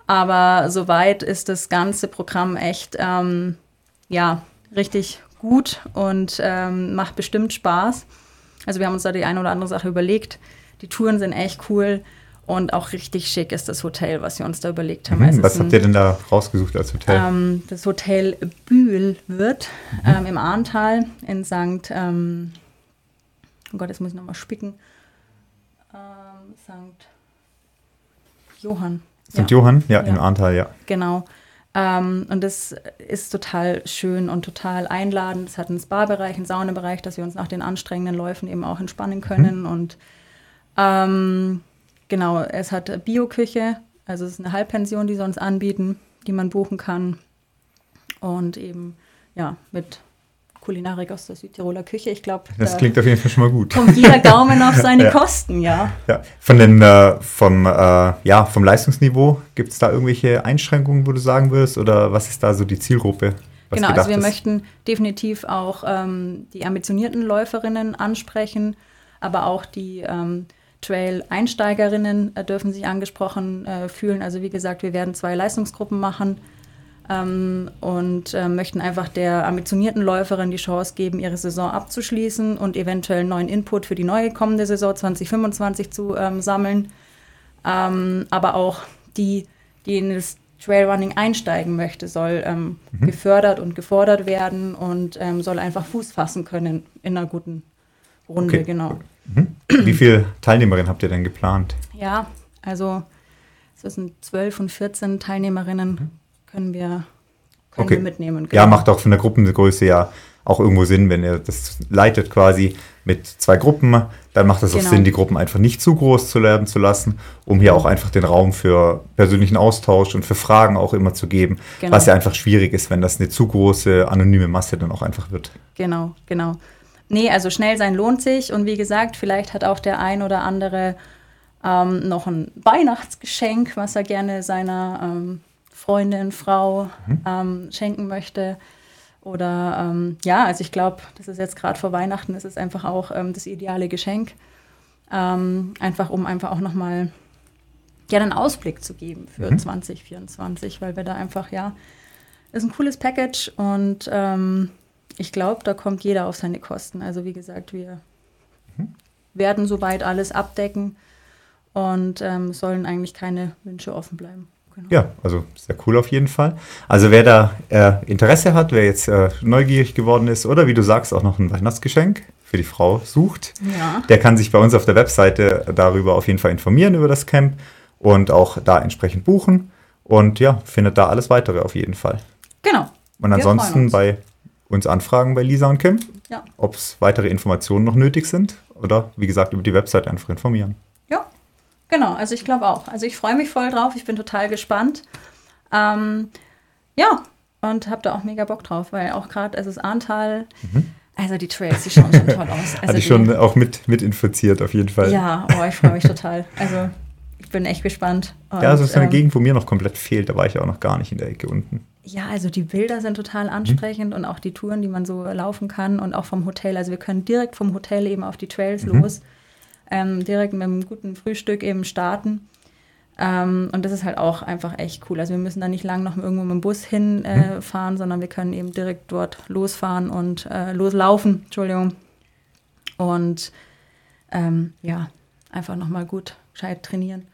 Aber soweit ist das ganze Programm echt, ähm, ja, richtig gut und ähm, macht bestimmt Spaß. Also wir haben uns da die eine oder andere Sache überlegt. Die Touren sind echt cool und auch richtig schick ist das Hotel, was wir uns da überlegt haben. Also Hm, es was habt ihr denn da rausgesucht als Hotel? ähm, das Hotel Bühl wird ähm, im Ahrntal in St. Ähm, oh Gott, jetzt muss ich nochmal spicken. Ähm, St. Johann. St. Ja, Johann? Ja, im Ja. Ahrntal, ja. Genau. Ähm, und das ist total schön und total einladend. Es hat einen Spa-Bereich, einen Saunabereich, dass wir uns nach den anstrengenden Läufen eben auch entspannen können. Und ähm, genau, es hat Bioküche, also es ist eine Halbpension, die sie uns anbieten, die man buchen kann. Und eben, ja, mit Kulinarik aus der Südtiroler Küche. Ich glaube, Das da klingt auf jeden Fall schon mal gut. kommt jeder Gaumen auf seine Ja. Kosten, ja. Ja. Von den, äh, vom, äh, ja, vom Leistungsniveau, gibt es da irgendwelche Einschränkungen, wo du sagen würdest? Oder was ist da so die Zielgruppe? Genau, also wir ist? möchten definitiv auch ähm, die ambitionierten Läuferinnen ansprechen, aber auch die ähm, Trail-Einsteigerinnen äh, dürfen sich angesprochen äh, fühlen. Also wie gesagt, wir werden zwei Leistungsgruppen machen ähm, und äh, möchten einfach der ambitionierten Läuferin die Chance geben, ihre Saison abzuschließen und eventuell neuen Input für die neue kommende Saison 2025 zu ähm, sammeln. Ähm, aber auch die, die in das Trailrunning einsteigen möchte, soll ähm, Mhm. gefördert und gefordert werden und ähm, soll einfach Fuß fassen können in einer guten Runde, Okay. genau. Wie viele Teilnehmerinnen habt ihr denn geplant? Ja, also zwischen 12 und 14 Teilnehmerinnen können wir, können Mhm. Okay. wir mitnehmen. Ja, genau. macht auch von der Gruppengröße ja auch irgendwo Sinn, wenn ihr das leitet quasi mit zwei Gruppen, dann macht es auch Genau. Sinn, die Gruppen einfach nicht zu groß zu werden zu lassen, um hier auch einfach den Raum für persönlichen Austausch und für Fragen auch immer zu geben, Genau. was ja einfach schwierig ist, wenn das eine zu große anonyme Masse dann auch einfach wird. Genau, genau. Nee, also schnell sein lohnt sich und wie gesagt, vielleicht hat auch der ein oder andere ähm, noch ein Weihnachtsgeschenk, was er gerne seiner ähm, Freundin, Frau ähm, schenken möchte. Oder ähm, ja, also ich glaube, das ist jetzt gerade vor Weihnachten, das ist einfach auch ähm, das ideale Geschenk. Ähm, einfach um einfach auch nochmal gerne einen Ausblick zu geben für Mhm. 2024, weil wir da einfach, ja, ist ein cooles Package und ich glaube, da kommt jeder auf seine Kosten. Also wie gesagt, wir werden soweit alles abdecken und ähm, sollen eigentlich keine Wünsche offen bleiben. Genau. Ja, also sehr cool auf jeden Fall. Also wer da äh, Interesse hat, wer jetzt äh, neugierig geworden ist oder wie du sagst, auch noch ein Weihnachtsgeschenk für die Frau sucht, Ja. der kann sich bei uns auf der Webseite darüber auf jeden Fall informieren über das Camp und auch da entsprechend buchen. Und ja, findet da alles weitere auf jeden Fall. Genau. Und ansonsten bei uns anfragen bei Lisa und Kim, Ja. ob es weitere Informationen noch nötig sind oder wie gesagt über die Website einfach informieren. Ja, genau. Also ich glaube auch. Also ich freue mich voll drauf. Ich bin total gespannt. Ähm, ja, und habe da auch mega Bock drauf, weil auch gerade, es ist Ahrntal, also die Trails, die schauen schon toll aus. Also Mhm. Hatte ich schon auch mit, mit infiziert auf jeden Fall. Ja, oh, ich freue mich total. Also ich bin echt gespannt. Und, Ja, also es ist eine ähm, Gegend, wo mir noch komplett fehlt. Da war ich ja auch noch gar nicht in der Ecke unten. Ja, also die Bilder sind total ansprechend und auch die Touren, die man so laufen kann und auch vom Hotel. Also wir können direkt vom Hotel eben auf die Trails los, ähm, direkt mit einem guten Frühstück eben starten. Ähm, und das ist halt auch einfach echt cool. Also wir müssen da nicht lang noch irgendwo mit dem Bus hinfahren, äh, fahren, sondern wir können eben direkt dort losfahren und äh, loslaufen. Entschuldigung. Und ähm, ja, einfach nochmal gut gescheit trainieren.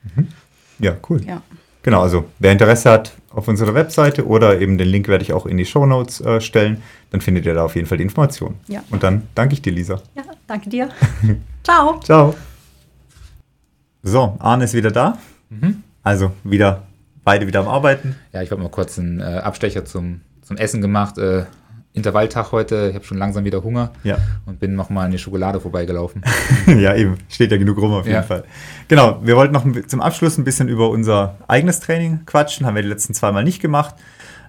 Ja, cool. Ja. Genau, also wer Interesse hat auf unserer Webseite oder eben den Link werde ich auch in die Show Notes äh, stellen, dann findet ihr da auf jeden Fall die Informationen. Ja. Und dann danke ich dir, Lisa. Ja, danke dir. Ciao. Ciao. So, Arne ist wieder da. Mhm. Also wieder beide wieder am Arbeiten. Ja, ich habe mal kurz einen äh, Abstecher zum, zum Essen gemacht. Äh, Intervalltag heute. Ich habe schon langsam wieder Hunger Ja. und bin nochmal an die Schokolade vorbeigelaufen. ja, eben. Steht ja genug rum auf jeden Ja. Fall. Genau, wir wollten noch zum Abschluss ein bisschen über unser eigenes Training quatschen. Haben wir die letzten zwei Mal nicht gemacht.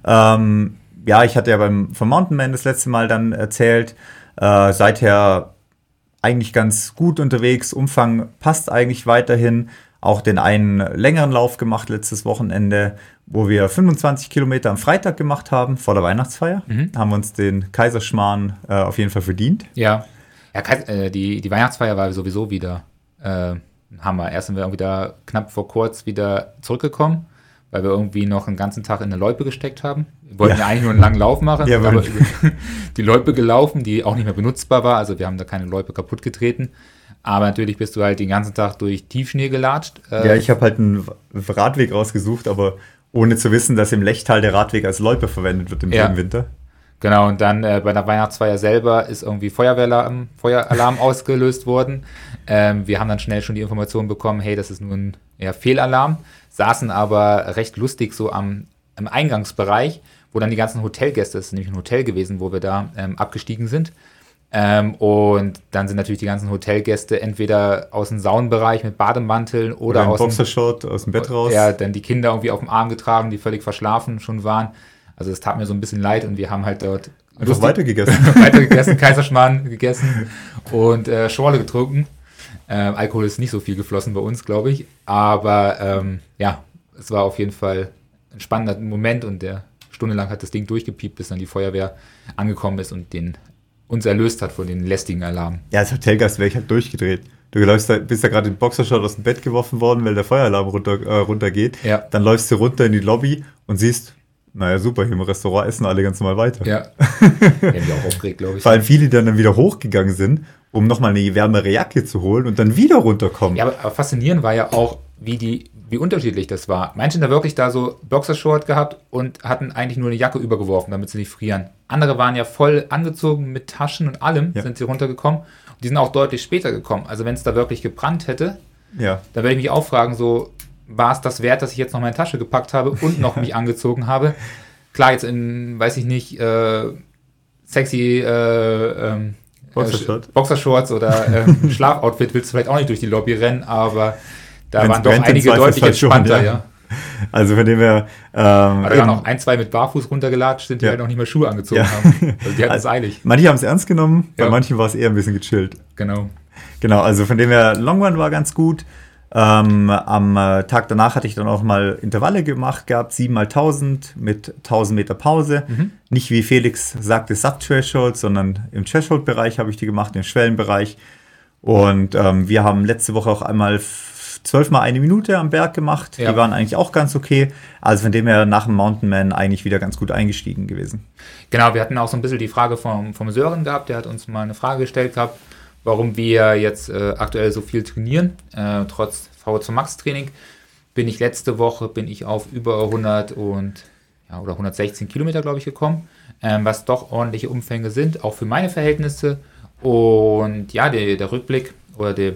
Ähm, ja, ich hatte ja beim vom Mountain Man das letzte Mal dann erzählt. Äh, seither eigentlich ganz gut unterwegs. Umfang passt eigentlich weiterhin. Auch den einen längeren Lauf gemacht letztes Wochenende, wo wir 25 Kilometer am Freitag gemacht haben, vor der Weihnachtsfeier. Mhm. Haben uns den Kaiserschmarrn äh, auf jeden Fall verdient. Ja, ja äh, die, die Weihnachtsfeier war sowieso wieder äh, ein Hammer. Erst sind wir irgendwie da knapp vor kurz wieder zurückgekommen, weil wir irgendwie noch einen ganzen Tag in eine Loipe gesteckt haben. Wir wollten Ja. eigentlich nur einen langen Lauf machen, Ja, aber die Loipe gelaufen, die auch nicht mehr benutzbar war. Also wir haben da keine Loipe kaputt getreten. Aber natürlich bist du halt den ganzen Tag durch Tiefschnee gelatscht. Äh, Ja, ich habe halt einen Radweg rausgesucht, aber ohne zu wissen, dass im Lechtal der Radweg als Loipe verwendet wird im, Ja. Winter. Genau, und dann äh, bei der Weihnachtsfeier selber ist irgendwie Feuerwehralarm, Feueralarm ausgelöst worden. Ähm, wir haben dann schnell schon die Information bekommen, hey, das ist nur ein ja, Fehlalarm, saßen aber recht lustig so am, am Eingangsbereich, wo dann die ganzen Hotelgäste, das ist nämlich ein Hotel gewesen, wo wir da ähm, abgestiegen sind. Ähm, und dann sind natürlich die ganzen Hotelgäste entweder aus dem Saunenbereich mit Bademanteln oder, Oder aus dem Boxershort aus dem Bett raus. ja, dann die Kinder irgendwie auf dem Arm getragen, die völlig verschlafen schon waren. Also es tat mir so ein bisschen leid und wir haben halt dort Einfach weitergegessen. weiter gegessen, Kaiserschmarrn gegessen und äh, Schorle getrunken. Ähm, Alkohol ist nicht so viel geflossen bei uns, glaube ich. Aber ähm, ja, es war auf jeden Fall ein spannender Moment und der stundenlang hat das Ding durchgepiept, bis dann die Feuerwehr angekommen ist und den uns erlöst hat von den lästigen Alarmen. ja, als Hotelgast wäre ich halt durchgedreht. Du läufst da, bist da gerade im Boxershort aus dem Bett geworfen worden, weil der Feueralarm runter, äh, runtergeht. Ja. Dann läufst du runter in die Lobby und siehst, naja, super, hier im Restaurant essen alle ganz normal weiter. Ja. Wir haben auch aufgeregt, glaube ich. Vor allem viele, die dann wieder hochgegangen sind, um nochmal eine wärmere Jacke zu holen und dann wieder runterkommen. Ja, aber, aber faszinierend war ja auch, wie die wie unterschiedlich das war. Manche haben da wirklich da so Boxershort gehabt und hatten eigentlich nur eine Jacke übergeworfen, damit sie nicht frieren. Andere waren ja voll angezogen mit Taschen und allem, Ja. sind sie runtergekommen. Und die sind auch deutlich später gekommen. Also wenn es da wirklich gebrannt hätte, Ja. dann werde ich mich auch fragen, so, war es das wert, dass ich jetzt noch meine Tasche gepackt habe und noch mich angezogen habe? Klar, jetzt in, weiß ich nicht, äh, sexy äh, ähm, äh, Boxershorts oder ähm, Schlafoutfit willst du vielleicht auch nicht durch die Lobby rennen, aber da Wenn's waren doch einige deutlich Zweifelsfall schon, entspannter, ja. ja. Also von dem her. Ähm, Aber da waren eben, auch ein, zwei mit Barfuß runtergelatscht sind, die Ja. halt noch nicht mal Schuhe angezogen Ja. haben. Also die hatten es eilig. manche haben es ernst genommen, bei manchen war es eher ein bisschen gechillt. Genau. Genau, also von dem her, Long Run war ganz gut. Ähm, am äh, Tag danach hatte ich dann auch mal Intervalle gemacht gehabt, 7 mal 1000 mit 1000 Meter Pause. Nicht wie Felix sagte, Sub-Threshold, sondern im Threshold-Bereich habe ich die gemacht, im Schwellenbereich. Und ähm, wir haben letzte Woche auch einmal zwölfmal eine Minute am Berg gemacht. Ja. Die waren eigentlich auch ganz okay. Also von dem her nach dem Mountain Man eigentlich wieder ganz gut eingestiegen gewesen. Genau, wir hatten auch so ein bisschen die Frage vom, vom Sören gehabt, der hat uns mal eine Frage gestellt gehabt, warum wir jetzt äh, aktuell so viel trainieren, äh, trotz VO2 Max Training. Bin ich letzte Woche, bin ich auf über 100 und, ja, oder 116 Kilometer, glaube ich, gekommen, ähm, was doch ordentliche Umfänge sind, auch für meine Verhältnisse. Und ja, der, der Rückblick oder der,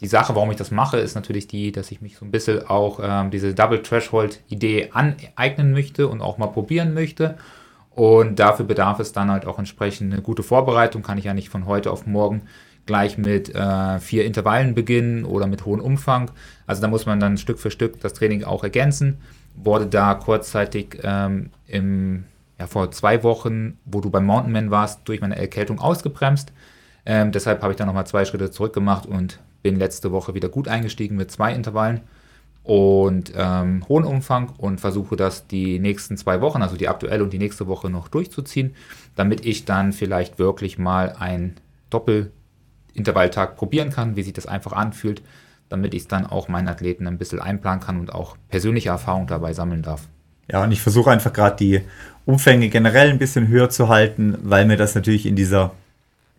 die Sache, warum ich das mache, ist natürlich die, dass ich mich so ein bisschen auch ähm, diese Double Threshold Idee aneignen möchte und auch mal probieren möchte. Und dafür bedarf es dann halt auch entsprechend eine gute Vorbereitung. Kann ich ja nicht von heute auf morgen gleich mit äh, vier Intervallen beginnen oder mit hohem Umfang. Also da muss man dann Stück für Stück das Training auch ergänzen. Wurde da kurzzeitig ähm, im, ja, vor zwei Wochen, wo du beim Mountainman warst, durch meine Erkältung ausgebremst. Ähm, deshalb habe ich dann nochmal zwei Schritte zurück gemacht und bin letzte Woche wieder gut eingestiegen mit zwei Intervallen und ähm, hohen Umfang und versuche das die nächsten zwei Wochen, also die aktuelle und die nächste Woche noch durchzuziehen, damit ich dann vielleicht wirklich mal einen Doppelintervalltag probieren kann, wie sich das einfach anfühlt, damit ich es dann auch meinen Athleten ein bisschen einplanen kann und auch persönliche Erfahrung dabei sammeln darf. Ja, und ich versuche einfach gerade die Umfänge generell ein bisschen höher zu halten, weil mir das natürlich in dieser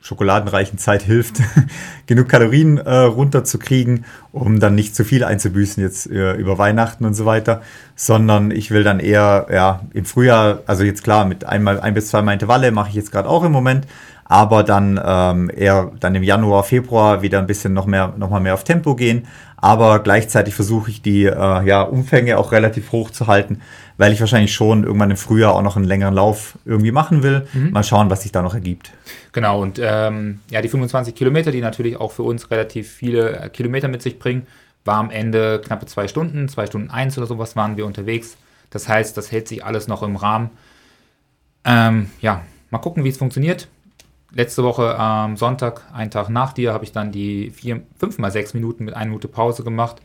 schokoladenreichen Zeit hilft, genug Kalorien äh, runterzukriegen, um dann nicht zu viel einzubüßen jetzt äh, über Weihnachten und so weiter, sondern ich will dann eher ja im Frühjahr, also jetzt klar mit einmal ein bis zweimal Intervalle mache ich jetzt gerade auch im Moment, aber dann ähm, eher dann im Januar, Februar wieder ein bisschen noch mehr, noch mal mehr auf Tempo gehen. Aber gleichzeitig versuche ich die äh, ja, Umfänge auch relativ hoch zu halten, weil ich wahrscheinlich schon irgendwann im Frühjahr auch noch einen längeren Lauf irgendwie machen will. Mal schauen, was sich da noch ergibt. Genau, und ähm, ja, die 25 Kilometer, die natürlich auch für uns relativ viele äh, Kilometer mit sich bringen, war am Ende knappe zwei Stunden, zwei Stunden eins oder sowas waren wir unterwegs. Das heißt, das hält sich alles noch im Rahmen. Ähm, ja, mal gucken, wie es funktioniert. Letzte Woche am Sonntag, einen Tag nach dir, habe ich dann die 5 mal 6 Minuten mit einer Minute Pause gemacht,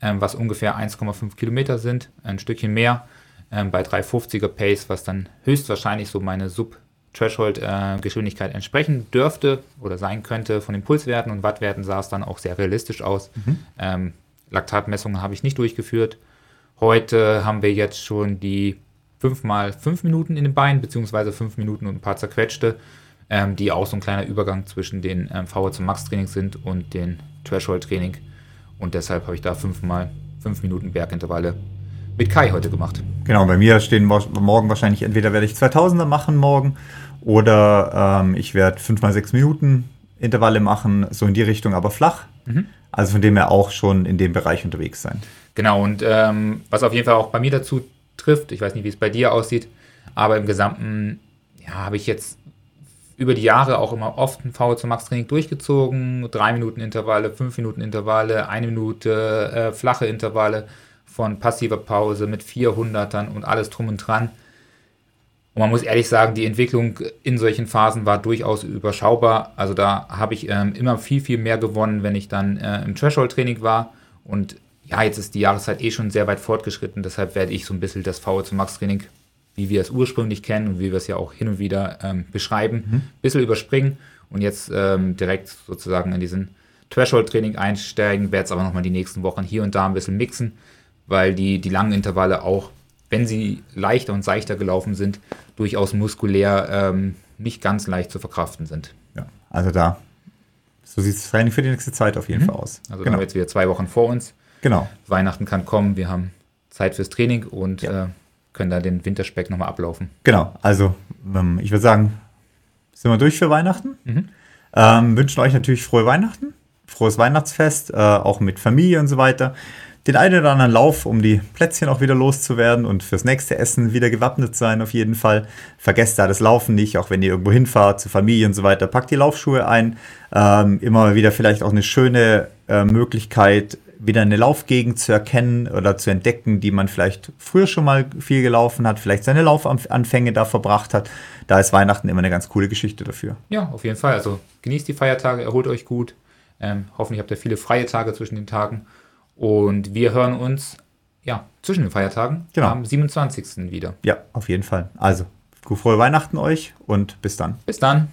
ähm, was ungefähr 1,5 Kilometer sind, ein Stückchen mehr ähm, bei 350er Pace, was dann höchstwahrscheinlich so meine Sub-Threshold-Geschwindigkeit entsprechen dürfte oder sein könnte. Von den Pulswerten und Wattwerten sah es dann auch sehr realistisch aus. Ähm, Laktatmessungen habe ich nicht durchgeführt. Heute haben wir jetzt schon die 5 mal 5 Minuten in den Beinen, beziehungsweise 5 Minuten und ein paar zerquetschte, ähm, die auch so ein kleiner Übergang zwischen den ähm, VO zum Max-Training sind und den Threshold-Training. Und deshalb habe ich da 5 mal 5 Minuten Bergintervalle mit Kai heute gemacht. Genau, bei mir stehen mor- morgen wahrscheinlich, entweder werde ich 2000er machen morgen oder ähm, ich werde 5 mal 6 Minuten Intervalle machen, so in die Richtung, aber flach. Also von dem her auch schon in dem Bereich unterwegs sein. Genau, und ähm, was auf jeden Fall auch bei mir dazu trifft, ich weiß nicht, wie es bei dir aussieht, aber im Gesamten ja, habe ich jetzt über die Jahre auch immer oft ein VO zum Max-Training durchgezogen. Drei Minuten Intervalle, fünf Minuten Intervalle, eine Minute äh, flache Intervalle von passiver Pause mit 400ern und alles drum und dran. Und man muss ehrlich sagen, die Entwicklung in solchen Phasen war durchaus überschaubar. Also da habe ich ähm, immer viel, viel mehr gewonnen, wenn ich dann äh, im Threshold-Training war. Und ja, jetzt ist die Jahreszeit eh schon sehr weit fortgeschritten. Deshalb werde ich so ein bisschen das VO zum Max-Training, wie wir es ursprünglich kennen und wie wir es ja auch hin und wieder ähm, beschreiben, ein bisschen überspringen und jetzt ähm, direkt sozusagen in diesen Threshold-Training einsteigen. Werde es aber nochmal die nächsten Wochen hier und da ein bisschen mixen, weil die, die langen Intervalle auch, wenn sie leichter und seichter gelaufen sind, durchaus muskulär ähm, nicht ganz leicht zu verkraften sind. Ja, also da, so sieht Training für die nächste Zeit auf jeden Fall aus. Also da haben wir jetzt wieder zwei Wochen vor uns. Genau. Weihnachten kann kommen, wir haben Zeit fürs Training und äh, können da den Winterspeck nochmal ablaufen. Genau, also ähm, ich würde sagen, sind wir durch für Weihnachten. Ähm, wünschen euch natürlich frohe Weihnachten, frohes Weihnachtsfest, äh, auch mit Familie und so weiter. Den einen oder anderen Lauf, um die Plätzchen auch wieder loszuwerden und fürs nächste Essen wieder gewappnet sein, auf jeden Fall. Vergesst da das Laufen nicht, auch wenn ihr irgendwo hinfahrt, zur Familie und so weiter. Packt die Laufschuhe ein. Ähm, immer wieder vielleicht auch eine schöne äh, Möglichkeit, wieder eine Laufgegend zu erkennen oder zu entdecken, die man vielleicht früher schon mal viel gelaufen hat, vielleicht seine Laufanfänge da verbracht hat. Da ist Weihnachten immer eine ganz coole Geschichte dafür. Ja, auf jeden Fall. Also genießt die Feiertage, erholt euch gut. Ähm, hoffentlich habt ihr viele freie Tage zwischen den Tagen. Und wir hören uns ja zwischen den Feiertagen Genau. am 27. wieder. Ja, auf jeden Fall. Also, frohe Weihnachten euch und bis dann. Bis dann.